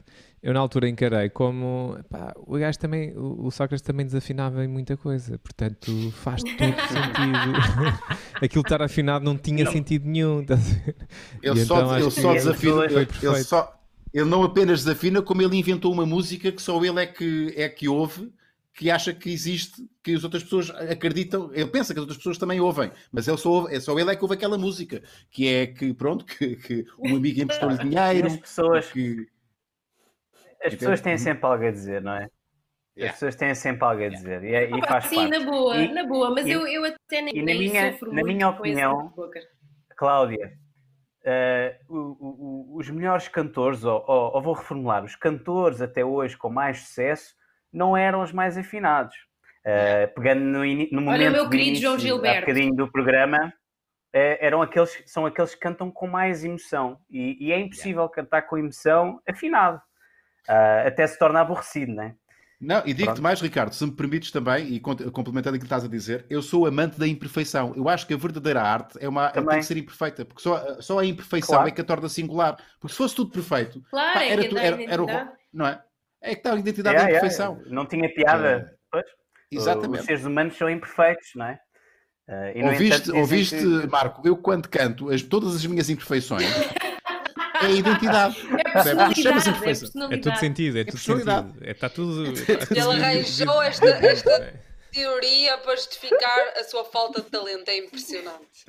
Eu na altura encarei como pá, o gajo também, o, o Sócrates também desafinava em muita coisa, portanto faz todo sentido. Aquilo estar afinado não tinha sentido nenhum. a ver? Ele E só, então ele só desafina. foi Ele, ele perfeito. só, ele não apenas desafina, como ele inventou uma música que só ele é que, é que ouve, que acha que existe, que as outras pessoas acreditam. Ele pensa que as outras pessoas também ouvem, mas ele só, ouve- é só ele é que ouve aquela música, que é que, pronto, que, que um amigo emprestou-lhe dinheiro. as pessoas, Que, as pessoas têm sempre algo a dizer, não é? As Yeah. pessoas têm sempre algo a dizer e, é- e faz sim, parte. na boa, E- na boa, mas e- eu, eu até nem, e na minha- sofro na minha opinião. Cláudia, o- o- o- os melhores cantores, ou, ou- ou vou reformular, os cantores até hoje com mais sucesso não eram os mais afinados. Eh, pegando no, no momento Olha o meu do querido início, João Gilberto. bocadinho do programa, eh, eram aqueles, são aqueles que cantam com mais emoção. E, e é impossível cantar com emoção afinado. Ah, até se torna aborrecido, não é? Não, e digo-te mais, Ricardo, se me permites também, e complementando aquilo que estás a dizer, eu sou amante da imperfeição. Eu acho que a verdadeira arte é uma, tem Também. que ser imperfeita, porque só, só a imperfeição Claro. é que a torna singular. Porque se fosse tudo perfeito, Claro, pá, é era, tu- era, era o não é? É que está a identidade Yeah, da yeah, imperfeição. Não tinha piada. Pois. Os Exatamente. seres humanos são imperfeitos, não é? Ah, e, no Ouviste, entanto, ouviste que- Marco, eu quando canto as- todas as minhas imperfeições é a identidade. É personalidade, é imperfeição. É tudo personalidade. sentido, é tudo personalidade. sentido. É, está tudo. Ele arranjou esta, esta, teoria para justificar a sua falta de talento. É impressionante.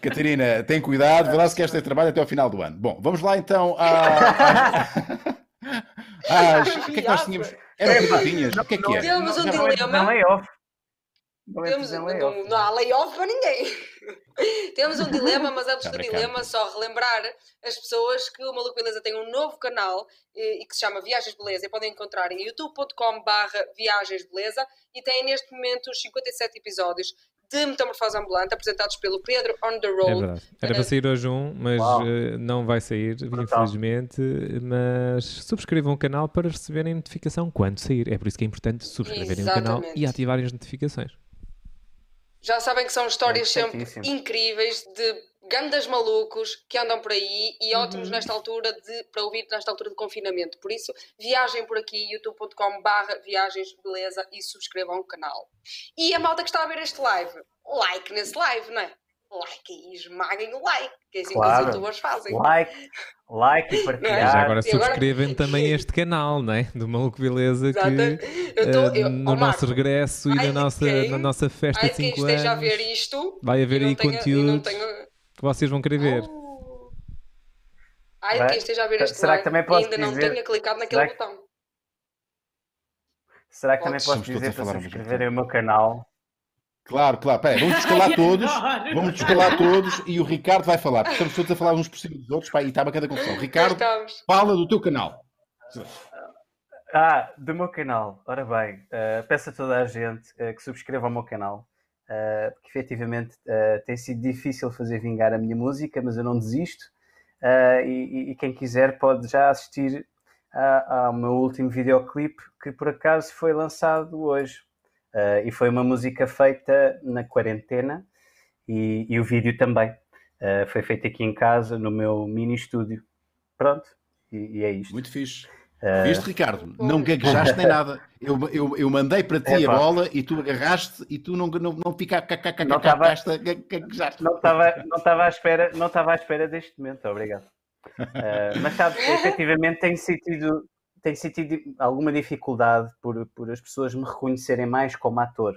Catarina, tem cuidado, vê lá se queres ter trabalho até ao final do ano. Bom, vamos lá então a. às- O que é que nós tínhamos? Eram perguntinhas? O que é que é? Temos um é dilema. Não é Temos, fazer não, layoff. não há layoff para ninguém. Temos um dilema, mas antes Tá do dilema, só relembrar as pessoas que o Maluco Beleza tem um novo canal e que se chama Viagens Beleza e podem encontrar em youtube.com/barra Viagens Beleza e tem neste momento os 57 episódios de Metamorfose Ambulante apresentados pelo Pedro On The É Road. verdade. Era para sair hoje um, mas Uau. eh, não vai sair, Brutal. infelizmente. Mas subscrevam o canal para receberem notificação quando sair. É por isso que é importante subscreverem o canal Exatamente. e ativarem as notificações. Já sabem que são histórias É sempre incríveis de gandas malucos que andam por aí e Uhum. ótimos nesta altura de, para ouvir nesta altura de confinamento. Por isso, viajem por aqui, youtube.com barra viagens beleza e subscrevam o canal. E a malta que está a ver este live, like nesse live, não é? Like aí, esmaguem o like, que é assim que Claro. os youtubers fazem. Like, like e Mas partilhar. já agora e agora- subscrevem também este canal, não é? Do Maluco Beleza, Exato. que Eu tô- eh, eu- no ó, nosso Marco, regresso e na nossa, quem- na nossa festa Ai, de quem 5 esteja a anos, ver isto vai haver e aí tenha- e tenha- que vocês vão querer ver. Oh. Ai, Vai. quem esteja a ver este Será que também posso ainda não dizer- tenha clicado naquele será que- botão. Será que também posso dizer para falar ao mesmo subscreverem o meu canal? Claro, claro. Pera, vamos escalar todos. Vamos escalar todos e o Ricardo vai falar. porque Estamos todos a falar uns por cima dos outros pá, e está uma cada confusão. Ricardo, fala do teu canal. Ah, do meu canal. Ora bem, eh, peço a toda a gente eh, que subscreva o meu canal, eh, porque efetivamente eh, tem sido difícil fazer vingar a minha música, mas eu não desisto. Eh, e, e- quem quiser pode já assistir ao meu último videoclipe, que por acaso foi lançado hoje. E foi uma música feita na quarentena e, e o vídeo também. Foi feito aqui em casa, no meu mini estúdio. Pronto, e, e é isto. Muito fixe. Viste, Ricardo? Não gaguejaste nem nada. Eu, eu, eu mandei para ti a bola e tu agarraste e tu não, não, não fica Não tava- gaguejaste. Não estava não estava à espera, não estava à espera deste momento, obrigado. Uh, mas sabe, efetivamente tenho sentido, tenho sentido alguma dificuldade por, por as pessoas me reconhecerem mais como ator.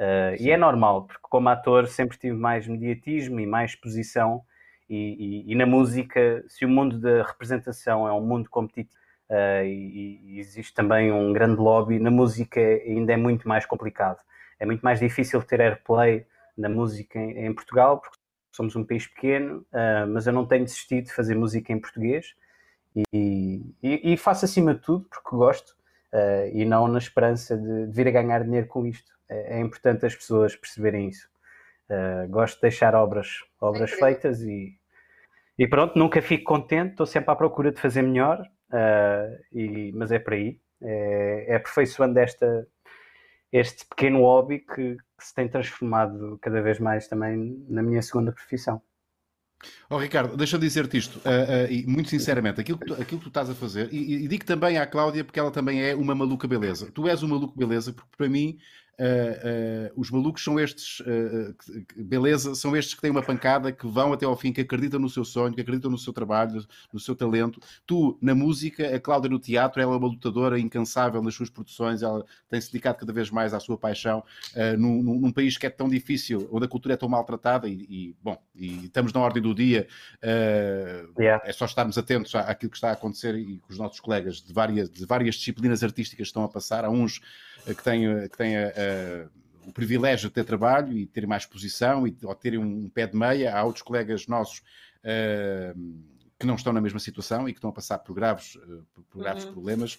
Uh, e é normal, porque como ator sempre tive mais mediatismo e mais exposição, e, e- e na música, se o mundo da representação é um mundo competitivo uh, e, e existe também um grande lobby, na música ainda é muito mais complicado. É muito mais difícil ter airplay na música em, em Portugal, porque somos um país pequeno, ah, mas eu não tenho desistido de fazer música em português e, e- e faço acima de tudo porque gosto ah, e não na esperança de, de vir a ganhar dinheiro com isto. É, é importante as pessoas perceberem isso. Gosto de deixar obras, obras feitas e, e pronto, nunca fico contente, estou sempre à procura de fazer melhor, e- mas é por aí. É, é aperfeiçoando esta, este pequeno hobby que, que se tem transformado cada vez mais também na minha segunda profissão. Oh, Ricardo, deixa-me dizer-te isto, ah, ah, e muito sinceramente, aquilo que, tu, aquilo que tu estás a fazer, e, e- digo também à Cláudia, porque ela também é uma maluca beleza. Tu és um maluco beleza, porque para mim ah, os malucos são estes, ah, que- que- beleza, são estes que têm uma pancada, que vão até ao fim, que acreditam no seu sonho, que acreditam no seu trabalho, no seu talento. Tu, na música, a Cláudia no teatro, ela é uma lutadora incansável nas suas produções, ela tem se dedicado cada vez mais à sua paixão, ah, num, num- país que é tão difícil, onde a cultura é tão maltratada, e, e, bom, e estamos na ordem do dia, ah, Yeah. é só estarmos atentos à- àquilo que está a acontecer e com os nossos colegas de várias, de várias disciplinas artísticas que estão a passar. Há uns eh, que têm, eh, que têm eh, eh, o privilégio de ter trabalho e terem mais exposição e ou terem um pé de meia. Há outros colegas nossos eh, que não estão na mesma situação e que estão a passar por graves, eh, por graves Uhum. problemas.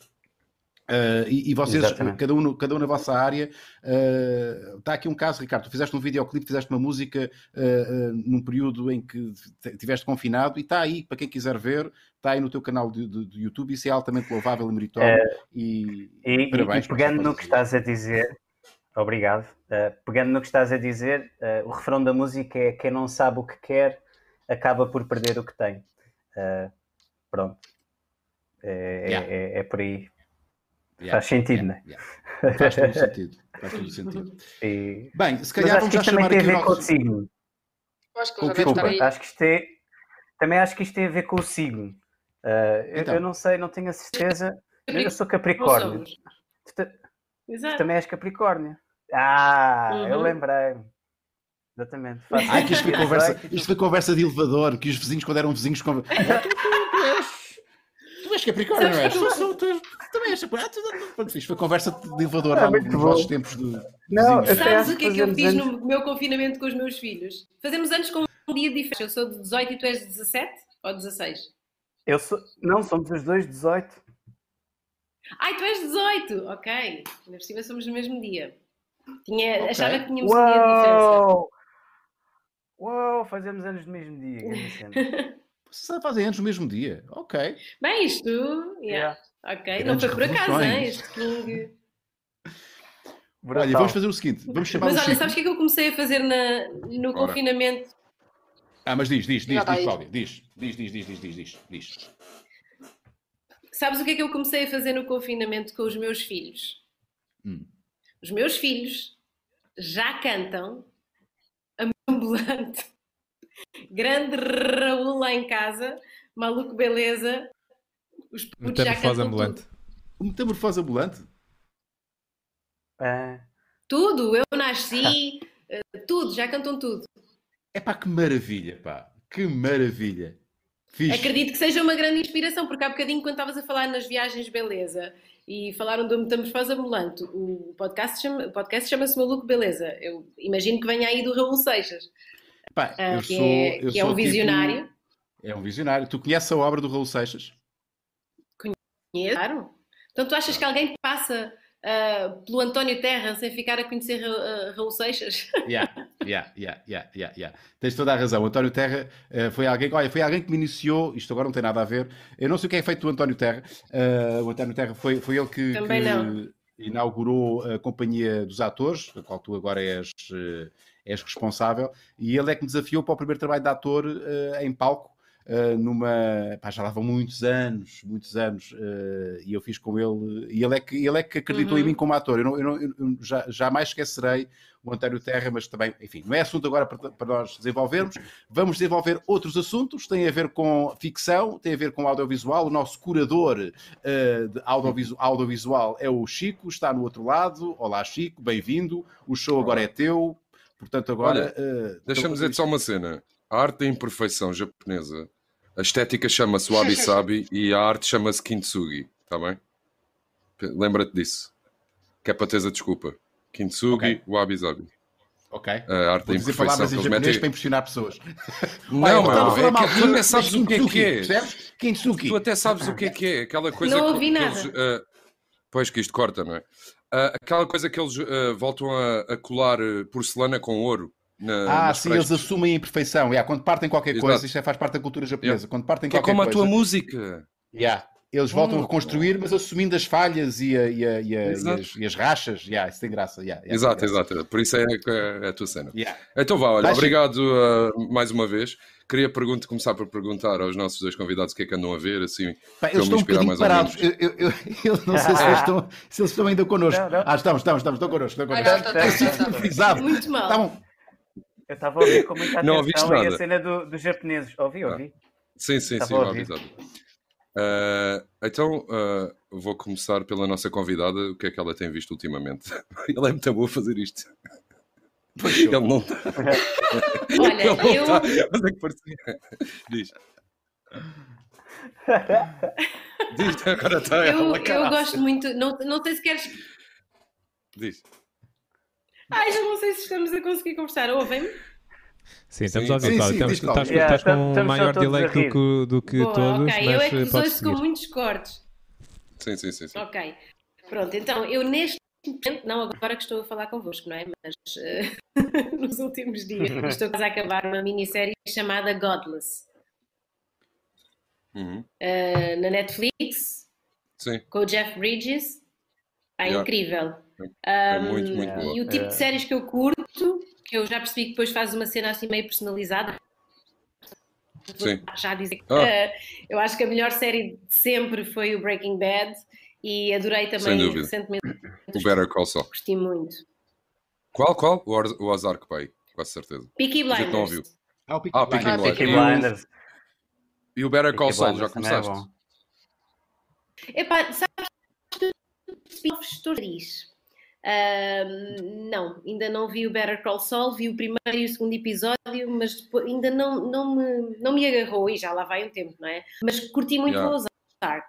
Eh, e, e vocês, Exatamente. cada um, cada um na vossa área, eh, está aqui um caso, Ricardo. Tu fizeste um videoclipe, fizeste uma música eh, num período em que estiveste confinado e está aí, para quem quiser ver, está aí no teu canal de, de- de YouTube. Isso é altamente louvável e meritório. e, E, e- parabéns e pegando no que estás a dizer, obrigado. Uh, pegando no que estás a dizer, uh, o refrão da música é quem não sabe o que quer acaba por perder o que tem. Uh, pronto. É, é- Yeah. é- é por aí. Yeah, Faz sentido, yeah, yeah. Faz todo sentido. Faz todo sentido. E- Bem, se Mas calhar acho vamos que já isto também chamar tem a aqui o ver com o nosso... signo. Eu acho que Desculpa, aí. acho que isto tem, também acho que isto tem a ver com o signo. Uh, eu- Então. eu, não sei, não tenho a certeza. Eu sou Capricórnio. Tu, ta- tu também és Capricórnio. Ah, Uhum. eu lembrei. Exatamente. Ai, que isto foi, conversa, 18 isto foi conversa de elevador, que os vizinhos, quando eram vizinhos, conver... tu, tu, tu és. Tu és Capricórnio, não és? Sou, sou, tu, também és Capricórnio. Ah, Isto foi conversa de elevador É muito nos vossos tempos de. Não, Sabes o que é que eu fiz anos- no meu confinamento com os meus filhos? Fazemos anos com um dia diferente. Eu sou de 18 e tu és de 17 ou 16? Eu sou... Não, somos os dois 18. Ai, tu és 18! Ok. Ainda por cima somos no mesmo dia. Tinha, Ok. Achava que tínhamos um dia de diferença. Uou! Uou, fazemos anos no mesmo dia. Vocês fazem anos no mesmo dia. Ok. Bem, isto. Yeah. Yeah. Ok. Não Grandes foi por acaso, hein? Este. Olha, vamos fazer o seguinte: vamos chamar Mas olha, sabes o que é que eu comecei a fazer na, no Ora. confinamento? Ah, mas diz, diz, diz, diz, aí. Cláudia. Diz, diz, diz, diz, diz, diz, diz. diz. Sabes o que é que eu comecei a fazer no confinamento com os meus filhos? Hum. Os meus filhos já cantam ambulante. Grande Raul lá em casa, maluco beleza. Os putos Metamorfose ambulante. tudo. O metamorfose ambulante? É. Tudo, eu nasci, eh, tudo, já cantam tudo. É pá, que maravilha, pá. Que maravilha. Fixe. Acredito que seja uma grande inspiração, porque há bocadinho, quando estavas a falar nas viagens beleza e falaram do Metamorfose Ambulante, o podcast, chama, o podcast chama-se Maluco Beleza. Eu imagino que venha aí do Raul Seixas, Pá, ah, eu que, sou, é, que é um tipo- visionário. É um visionário. Tu conheces a obra do Raul Seixas? Conheço, Claro. Então tu achas que alguém passa ah, pelo António Terra sem ficar a conhecer ah, Raul Seixas? Yeah, yeah, yeah, yeah, yeah, yeah. Tens toda a razão. O António Terra eh, foi alguém, olha, foi alguém que me iniciou, isto agora não tem nada a ver. Eu não sei o que é feito do António Terra. O António Terra foi, foi ele que, que inaugurou a Companhia dos Atores, da qual tu agora és, és responsável, e ele é que me desafiou para o primeiro trabalho de ator eh, em palco. eh, numa pá, já lá vão muitos anos, muitos anos, eh, e eu fiz com ele, e ele é que, ele é que acreditou Uhum. em mim como ator. Eu, não, eu, não, eu já, jamais esquecerei o António Terra, mas também, enfim, não é assunto agora para, para nós desenvolvermos. Vamos desenvolver outros assuntos, tem a ver com ficção, tem a ver com audiovisual. O nosso curador eh, de audiovisu- audiovisual é o Chico, está no outro lado. Olá, Chico, bem-vindo. O show agora é teu. Portanto, agora. eh, Deixa-me então, dizer só uma cena. A arte da imperfeição japonesa, a estética chama-se wabi-sabi e a arte chama-se kintsugi, está bem? Lembra-te disso. Que é para teres a desculpa. Kintsugi, Ok. wabi-sabi. Ok. A arte Vou da imperfeição palavras que em japonês metem... para impressionar pessoas. Não, a falar é mal tu até sabes o que é que é. Percebes? Kintsugi. Tu até sabes o que é que é. Aquela coisa Não ouvi que nada. eles... ah, pois que isto corta, não é? Ah, aquela coisa que eles ah, voltam a, a colar ah, porcelana com ouro. Na, Ah, sim, eles assumem a imperfeição. Yeah, quando partem qualquer Exato. coisa, isto é- faz parte da cultura japonesa. Quando partem Que é qualquer como a coisa, tua música. yeah, eles voltam Hum. a reconstruir, mas assumindo as falhas e, a- e a- e a- e as, e as rachas. Yeah, isso tem graça. Yeah, yeah, Exato, tem graça. exato. Por isso é, que é a tua cena. Yeah. Então vá, olha, Vai, obrigado ah, mais uma vez. Queria pergunta, começar por perguntar aos nossos dois convidados o que é que andam a ver, assim. Pá, Para eles eu me estão um inspirar bocadinho parados. Eu, eu, eu- eu não sei se eles, estão, se eles estão ainda connosco. Não, não. Ah, estamos, estamos, estamos, estão connosco. Estão Ah, connosco. não, tá. Frisado. Muito mal. Tá bom. Eu estava a ouvir com muita Não atenção e a cena do- dos japoneses. Ouvi, ouvi. Sim, sim, Estava sim, Ah, então, ah, vou começar pela nossa convidada. O que é que ela tem visto ultimamente? Ele é muito bom a fazer isto. Ele não está. Olha, Ele não eu, está. Mas é que parecia. Diz. Diz, agora está eu, ela. eu gosto muito. Não, não sei se queres. Diz. Ai, já não sei se estamos a conseguir conversar. Ouvem-me? Sim, estamos Sim, a ouvir, Cláudio. Estás, Yeah, estás com um maior delay do que, do que Boa, todos, ok. mas Eu é que eh, vos ouço com muitos cortes. Sim, sim, sim. sim. Ok. Pronto, então eu neste momento, não agora que estou a falar convosco, não é? Mas eh, nos últimos dias estou quase a acabar uma minissérie chamada Godless Uhum. eh, na Netflix Sim, com o Jeff Bridges. É Yeah. incrível. é Um, muito, muito boa. E o tipo É. de séries que eu curto, eu já percebi que depois faz uma cena assim meio personalizada. Sim. Já dizer que, Ah. eh, eu acho que a melhor série de sempre foi o Breaking Bad e adorei também recentemente. O Better Call Saul. Gostei muito. Qual, qual? O, o Ozark Pai, quase certeza. Peaky A gente não ouviu. Blinders. Ah, o Peaky Ah, Peaky Blinders. Blinders. Peaky E o- Blinders. E o Better Call Saul, já Blinders é começaste? bom. Epá, sabes que spin-offs não, ainda não vi o Better Call Saul, vi o primeiro e o segundo episódio, mas depois, ainda não, não, me, não me agarrou e já lá vai um tempo, não é? Mas curti muito yeah. o Ozark.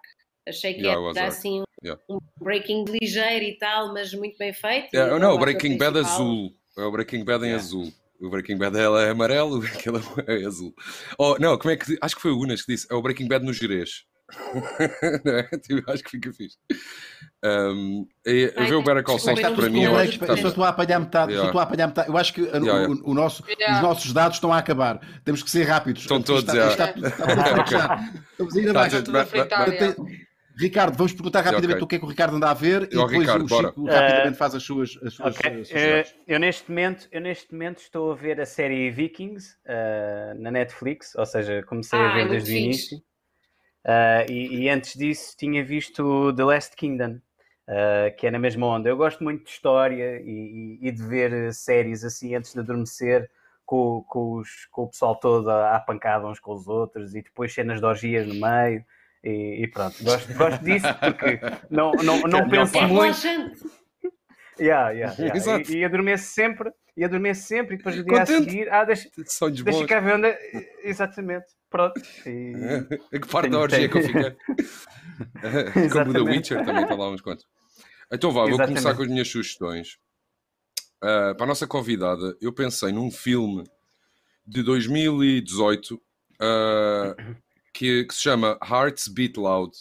Achei que yeah, era assim um, yeah. um, Breaking ligeiro e tal, mas muito bem feito. Yeah, não, o Breaking Bad azul. É o Breaking Bad em azul. O Breaking Bad ela é amarelo, aquele é azul. Oh, não, como é que. Acho que foi o Unas que disse. É o Breaking Bad no Jerez. é? tipo, acho que fica fixe. Um, e, Ai, ver o Better Call Saul para mim. Eu acho que estou a apanhar metade. Yeah. Estou a apanhar metade. Eu acho que yeah, yeah. O, o, nosso, yeah. os nossos dados estão a acabar. Temos que ser rápidos. Estão todos. Está, está, está, Estamos ainda mais. Ricardo, vamos perguntar rapidamente okay. o que é que o Ricardo anda a ver e depois Ricardo, o Chico bora. rapidamente faz as suas, as suas, okay. uh, eu, neste momento, eu neste momento estou a ver a série Vikings uh, na Netflix, ou seja, comecei ah, a ver desde o início. Uh, e, e, antes disso tinha visto The Last Kingdom, uh, que é na mesma onda. Eu gosto muito de história e, e, e de ver séries assim antes de adormecer, com, com, os, com o pessoal todo à, pancada uns com os outros e depois cenas de orgias no meio. E, pronto, gosto, gosto disso porque não, não, não penso é muito. Yeah, yeah, yeah. E, e adormeço sempre, e adormeço sempre, e depois no dia Contente. a seguir, ah, deixa, deixa cá ver onde. É, exatamente. Pronto. E... É que parte da orgia que eu fiquei. Como o The Witcher também está lá uns quantos. Então vá, vou começar com as minhas sugestões. Uh, para a nossa convidada, eu pensei num filme de 2018 uh, ah, que, que, se chama Hearts Beat Loud,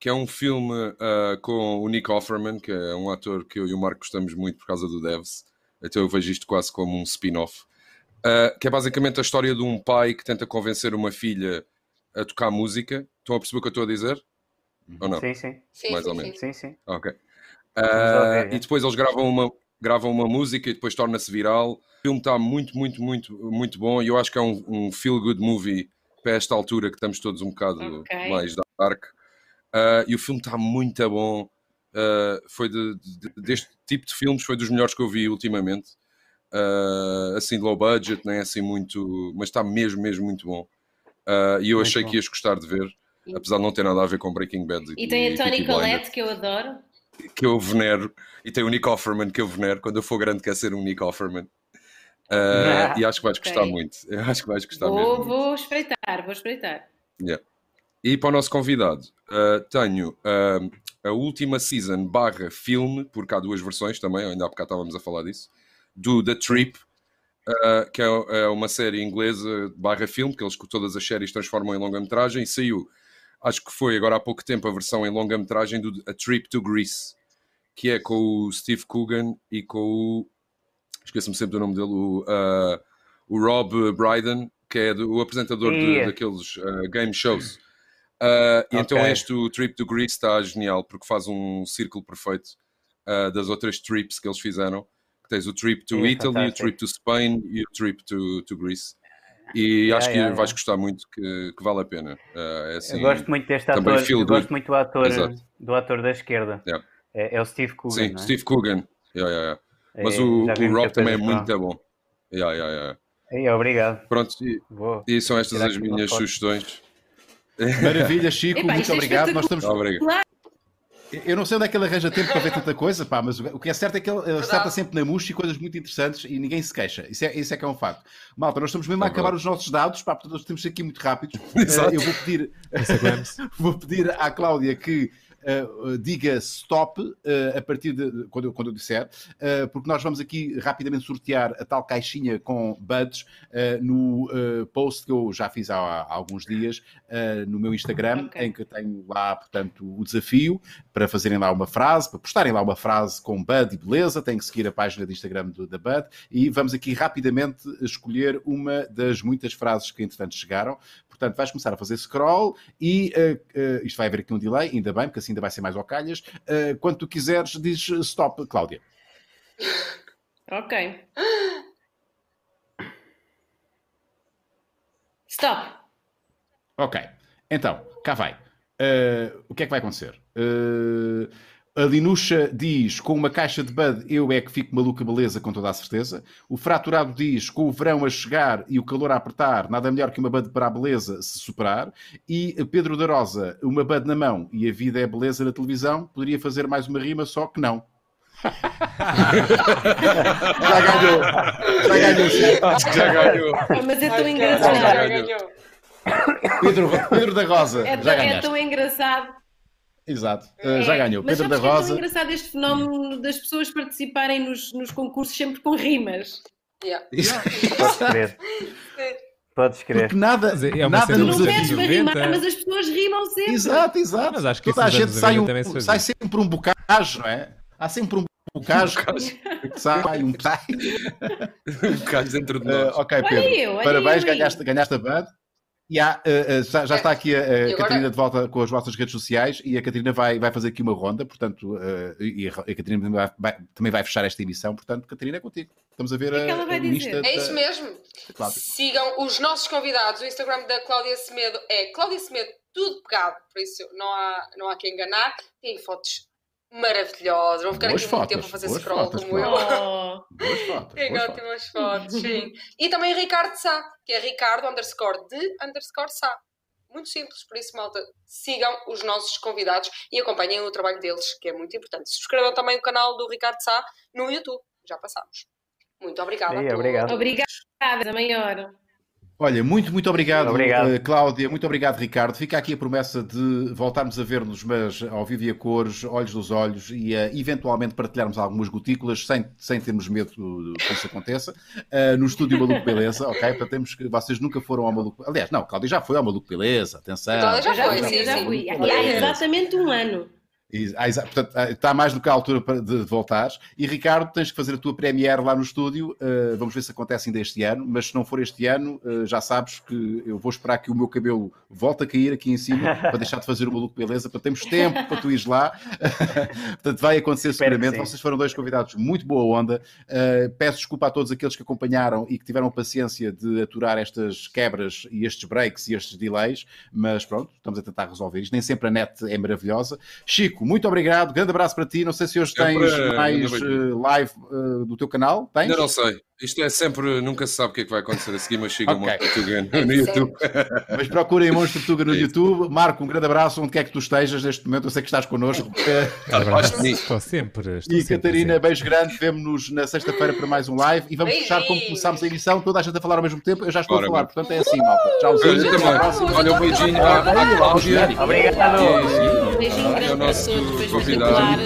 que é um filme uh, com o Nick Offerman, que é um ator que eu e o Marco gostamos muito por causa do Devs. Então eu vejo isto quase como um spin-off. Uh, que é basicamente a história de um pai que tenta convencer uma filha a tocar música. Estão a perceber o que eu estou a dizer? Ou não? Sim, sim. Mais sim, ou menos. Sim, sim. Ok. Uh, e depois eles gravam uma, gravam uma música e depois torna-se viral. O filme está muito, muito, muito, muito bom e eu acho que é um, um feel-good movie para esta altura que estamos todos um bocado okay. mais dark. Uh, e o filme está muito bom. Uh, foi de, de, deste tipo de filmes, foi dos melhores que eu vi ultimamente uh, assim low budget, nem assim muito, mas está mesmo, mesmo muito bom. Uh, e eu muito achei bom. que ias gostar de ver, apesar de não ter nada a ver com Breaking Bad. E, e tem a Tony Collette, que eu adoro. Que eu venero, e tem o Nick Offerman, que eu venero. Quando eu for grande, quer ser um Nick Offerman. Uh, e acho que vais okay. gostar muito. Eu acho que vais gostar vou, mesmo. Vou muito. espreitar, vou espreitar. Yeah. E para o nosso convidado, uh, tenho uh, a última season barra filme, porque há duas versões também, ainda há bocado estávamos a falar disso do The Trip, uh, que é, é, uma série inglesa barra filme, que eles todas as séries transformam em longa-metragem, e saiu, acho que foi agora há pouco tempo, a versão em longa-metragem do A Trip to Greece, que é com o Steve Coogan e com o. Esqueço-me sempre do nome dele, o, o Rob Brydon, que é do, o apresentador de, daqueles game shows. Uh, okay. Então este Trip to Greece está genial porque faz um círculo perfeito uh, das outras trips que eles fizeram. Tens o trip to é Italy, o trip to Spain e o trip to, to Greece. E acho que yeah, vais gostar muito, que, que, vale a pena. Uh, é assim, eu gosto muito deste ator, eu gosto muito do ator, do ator da esquerda. Yeah. É, é, o Steve Coogan. Sim, é? Steve Coogan. Yeah, Mas é, o, o Rob também é muito bom. Yeah, yeah, yeah. É, obrigado. Pronto, e, e são estas as minhas sugestões. Maravilha, Chico, Epa, muito obrigado. Nós estamos. Obrigado. Eu não sei onde é que ele arranja tempo para ver tanta coisa, pá, mas o que é certo é que ele acerta sempre na mousse e coisas muito interessantes e ninguém se queixa. Isso é, isso é que é um facto. Malta, nós estamos mesmo a acabar os nossos dados, pá, portanto nós temos aqui muito rápidos. Uh, eu vou pedir, vou pedir à Cláudia que uh, diga stop uh, a partir de quando eu, quando eu disser, uh, porque nós vamos aqui rapidamente sortear a tal caixinha com buds no post que eu já fiz há, há alguns dias no meu Instagram, okay. em que tenho lá, portanto, o desafio para fazerem lá uma frase, para postarem lá uma frase com bud e beleza, tem que seguir a página de Instagram do, da Bud e vamos aqui rapidamente escolher uma das muitas frases que entretanto chegaram. Portanto, vais começar a fazer scroll e uh, uh, isto vai haver aqui um delay, ainda bem, porque assim ainda vai ser mais ao calhas. Uh, quando tu quiseres, diz stop, Cláudia. Ok. Stop. Ok. Então, cá vai. O que é que vai acontecer? A Linuxa diz: com uma caixa de Bud eu é que fico maluca, beleza, com toda a certeza. O Fraturado diz: com o verão a chegar e o calor a apertar, nada melhor que uma Bud para a beleza se superar. E Pedro da Rosa: uma Bud na mão e a vida é beleza na televisão. Poderia fazer mais uma rima, só que não. Já ganhou. Já ganhou, sim. Já ganhou. Ah, Mas é tão engraçado. já ganhou. Pedro, Pedro da Rosa. É, já é tão engraçado. Exato. Uh, já É, ganhou. Mas Pedro da é tão Rosa. engraçado este fenómeno das pessoas participarem nos, nos concursos sempre com rimas. Yeah. Podes crer. Podes crer. Porque nada, é uma nada nos não pedes para rimar, 90. mas as pessoas rimam sempre. Exato, exato. Mas acho que Toda a gente sai, 90 um, sai sempre um bocage, não é? Há sempre um bocage que sai, um sai. Um bocado dentro de Uh, nós. ok, Olha Pedro. eu, olha Parabéns, eu ganhaste, ganhaste a Bud. E há, uh, uh, já, já está aqui a, a agora? Catarina de volta com as vossas redes sociais e a Catarina vai, vai fazer aqui uma ronda, portanto, uh, e a, a Catarina também vai, vai- também vai fechar esta emissão, portanto, Catarina é contigo. Estamos a ver O que é que a- ela vai o dizer? Insta É da- isso mesmo. Sigam os nossos convidados. O Instagram da Cláudia Semedo é Cláudia Semedo, tudo pegado, por isso não há, não há quem enganar. Tem fotos maravilhosas. Vão ficar Boas aqui muito tempo a fazer scroll fotos, como eu. Oh, Boas fotos. Tem boas fotos. ótimas fotos, sim. E também Ricardo Sá, que é Ricardo underscore de underscore Sá. Muito simples, por isso, malta, sigam os nossos convidados e acompanhem o trabalho deles, que é muito importante. Subscrevam também o canal do Ricardo Sá no YouTube. Já passámos. Muito obrigada. Sim, a todos. obrigado. obrigada, a maior. Olha, muito, muito obrigado, Obrigado. eh, Cláudia, muito obrigado, Ricardo. Fica aqui a promessa de voltarmos a ver-nos, mas ao vivo e a cores, olhos dos olhos, e eh, eventualmente partilharmos algumas gotículas, sem, sem termos medo que isso aconteça, eh, no estúdio Maluco Beleza, ok? Para termos que vocês nunca foram ao Maluco. Aliás, não, Cláudia já foi ao Maluco Beleza, atenção. A Cláudia Eu já foi, sim, já fui. Há exatamente um ano. Ah, ah, está mais do que a altura de, voltares. E Ricardo, tens que fazer a tua premiere lá no estúdio. Uh, vamos ver se acontece ainda este ano. Mas se não for este ano, uh, já sabes que eu vou esperar que o meu cabelo volte a cair aqui em cima para deixar de fazer o maluco beleza. Para termos tempo para tu ires lá. portanto, vai acontecer Espero seguramente. Vocês foram dois convidados muito boa onda. Uh, peço desculpa a todos aqueles que acompanharam e que tiveram paciência de aturar estas quebras e estes breaks e estes delays. Mas pronto, estamos a tentar resolver isto. Nem sempre a net é maravilhosa. Chico, muito obrigado, grande abraço para ti. Não sei se hoje Sempre, tens ainda mais eh, live eh, do teu canal. Tens? Ainda não sei. Isto é sempre, nunca se sabe o que é que vai acontecer a seguir, mas chega Ok. muito Português no YouTube. Mas procurem Monstro Tuga no É. YouTube. Marco, um grande abraço onde quer que tu estejas neste momento. Eu sei que estás connosco. Mim. Estou sempre. Estou E sempre Catarina, presente. beijo grande. Vemos-nos na sexta-feira para mais um live. E vamos fechar como começámos a emissão. Toda a gente a falar ao mesmo tempo. Eu já estou Bora, a falar. bora. Portanto é assim, malta. Tchauzinho. Eu também. Olha, um beijinho à, Cláudia. Obrigado. Um beijinho o grande para todos. Convidado.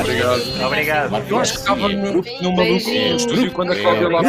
Obrigado. Obrigado. Eu acho que estava no, no maluco quando a Cláudia lá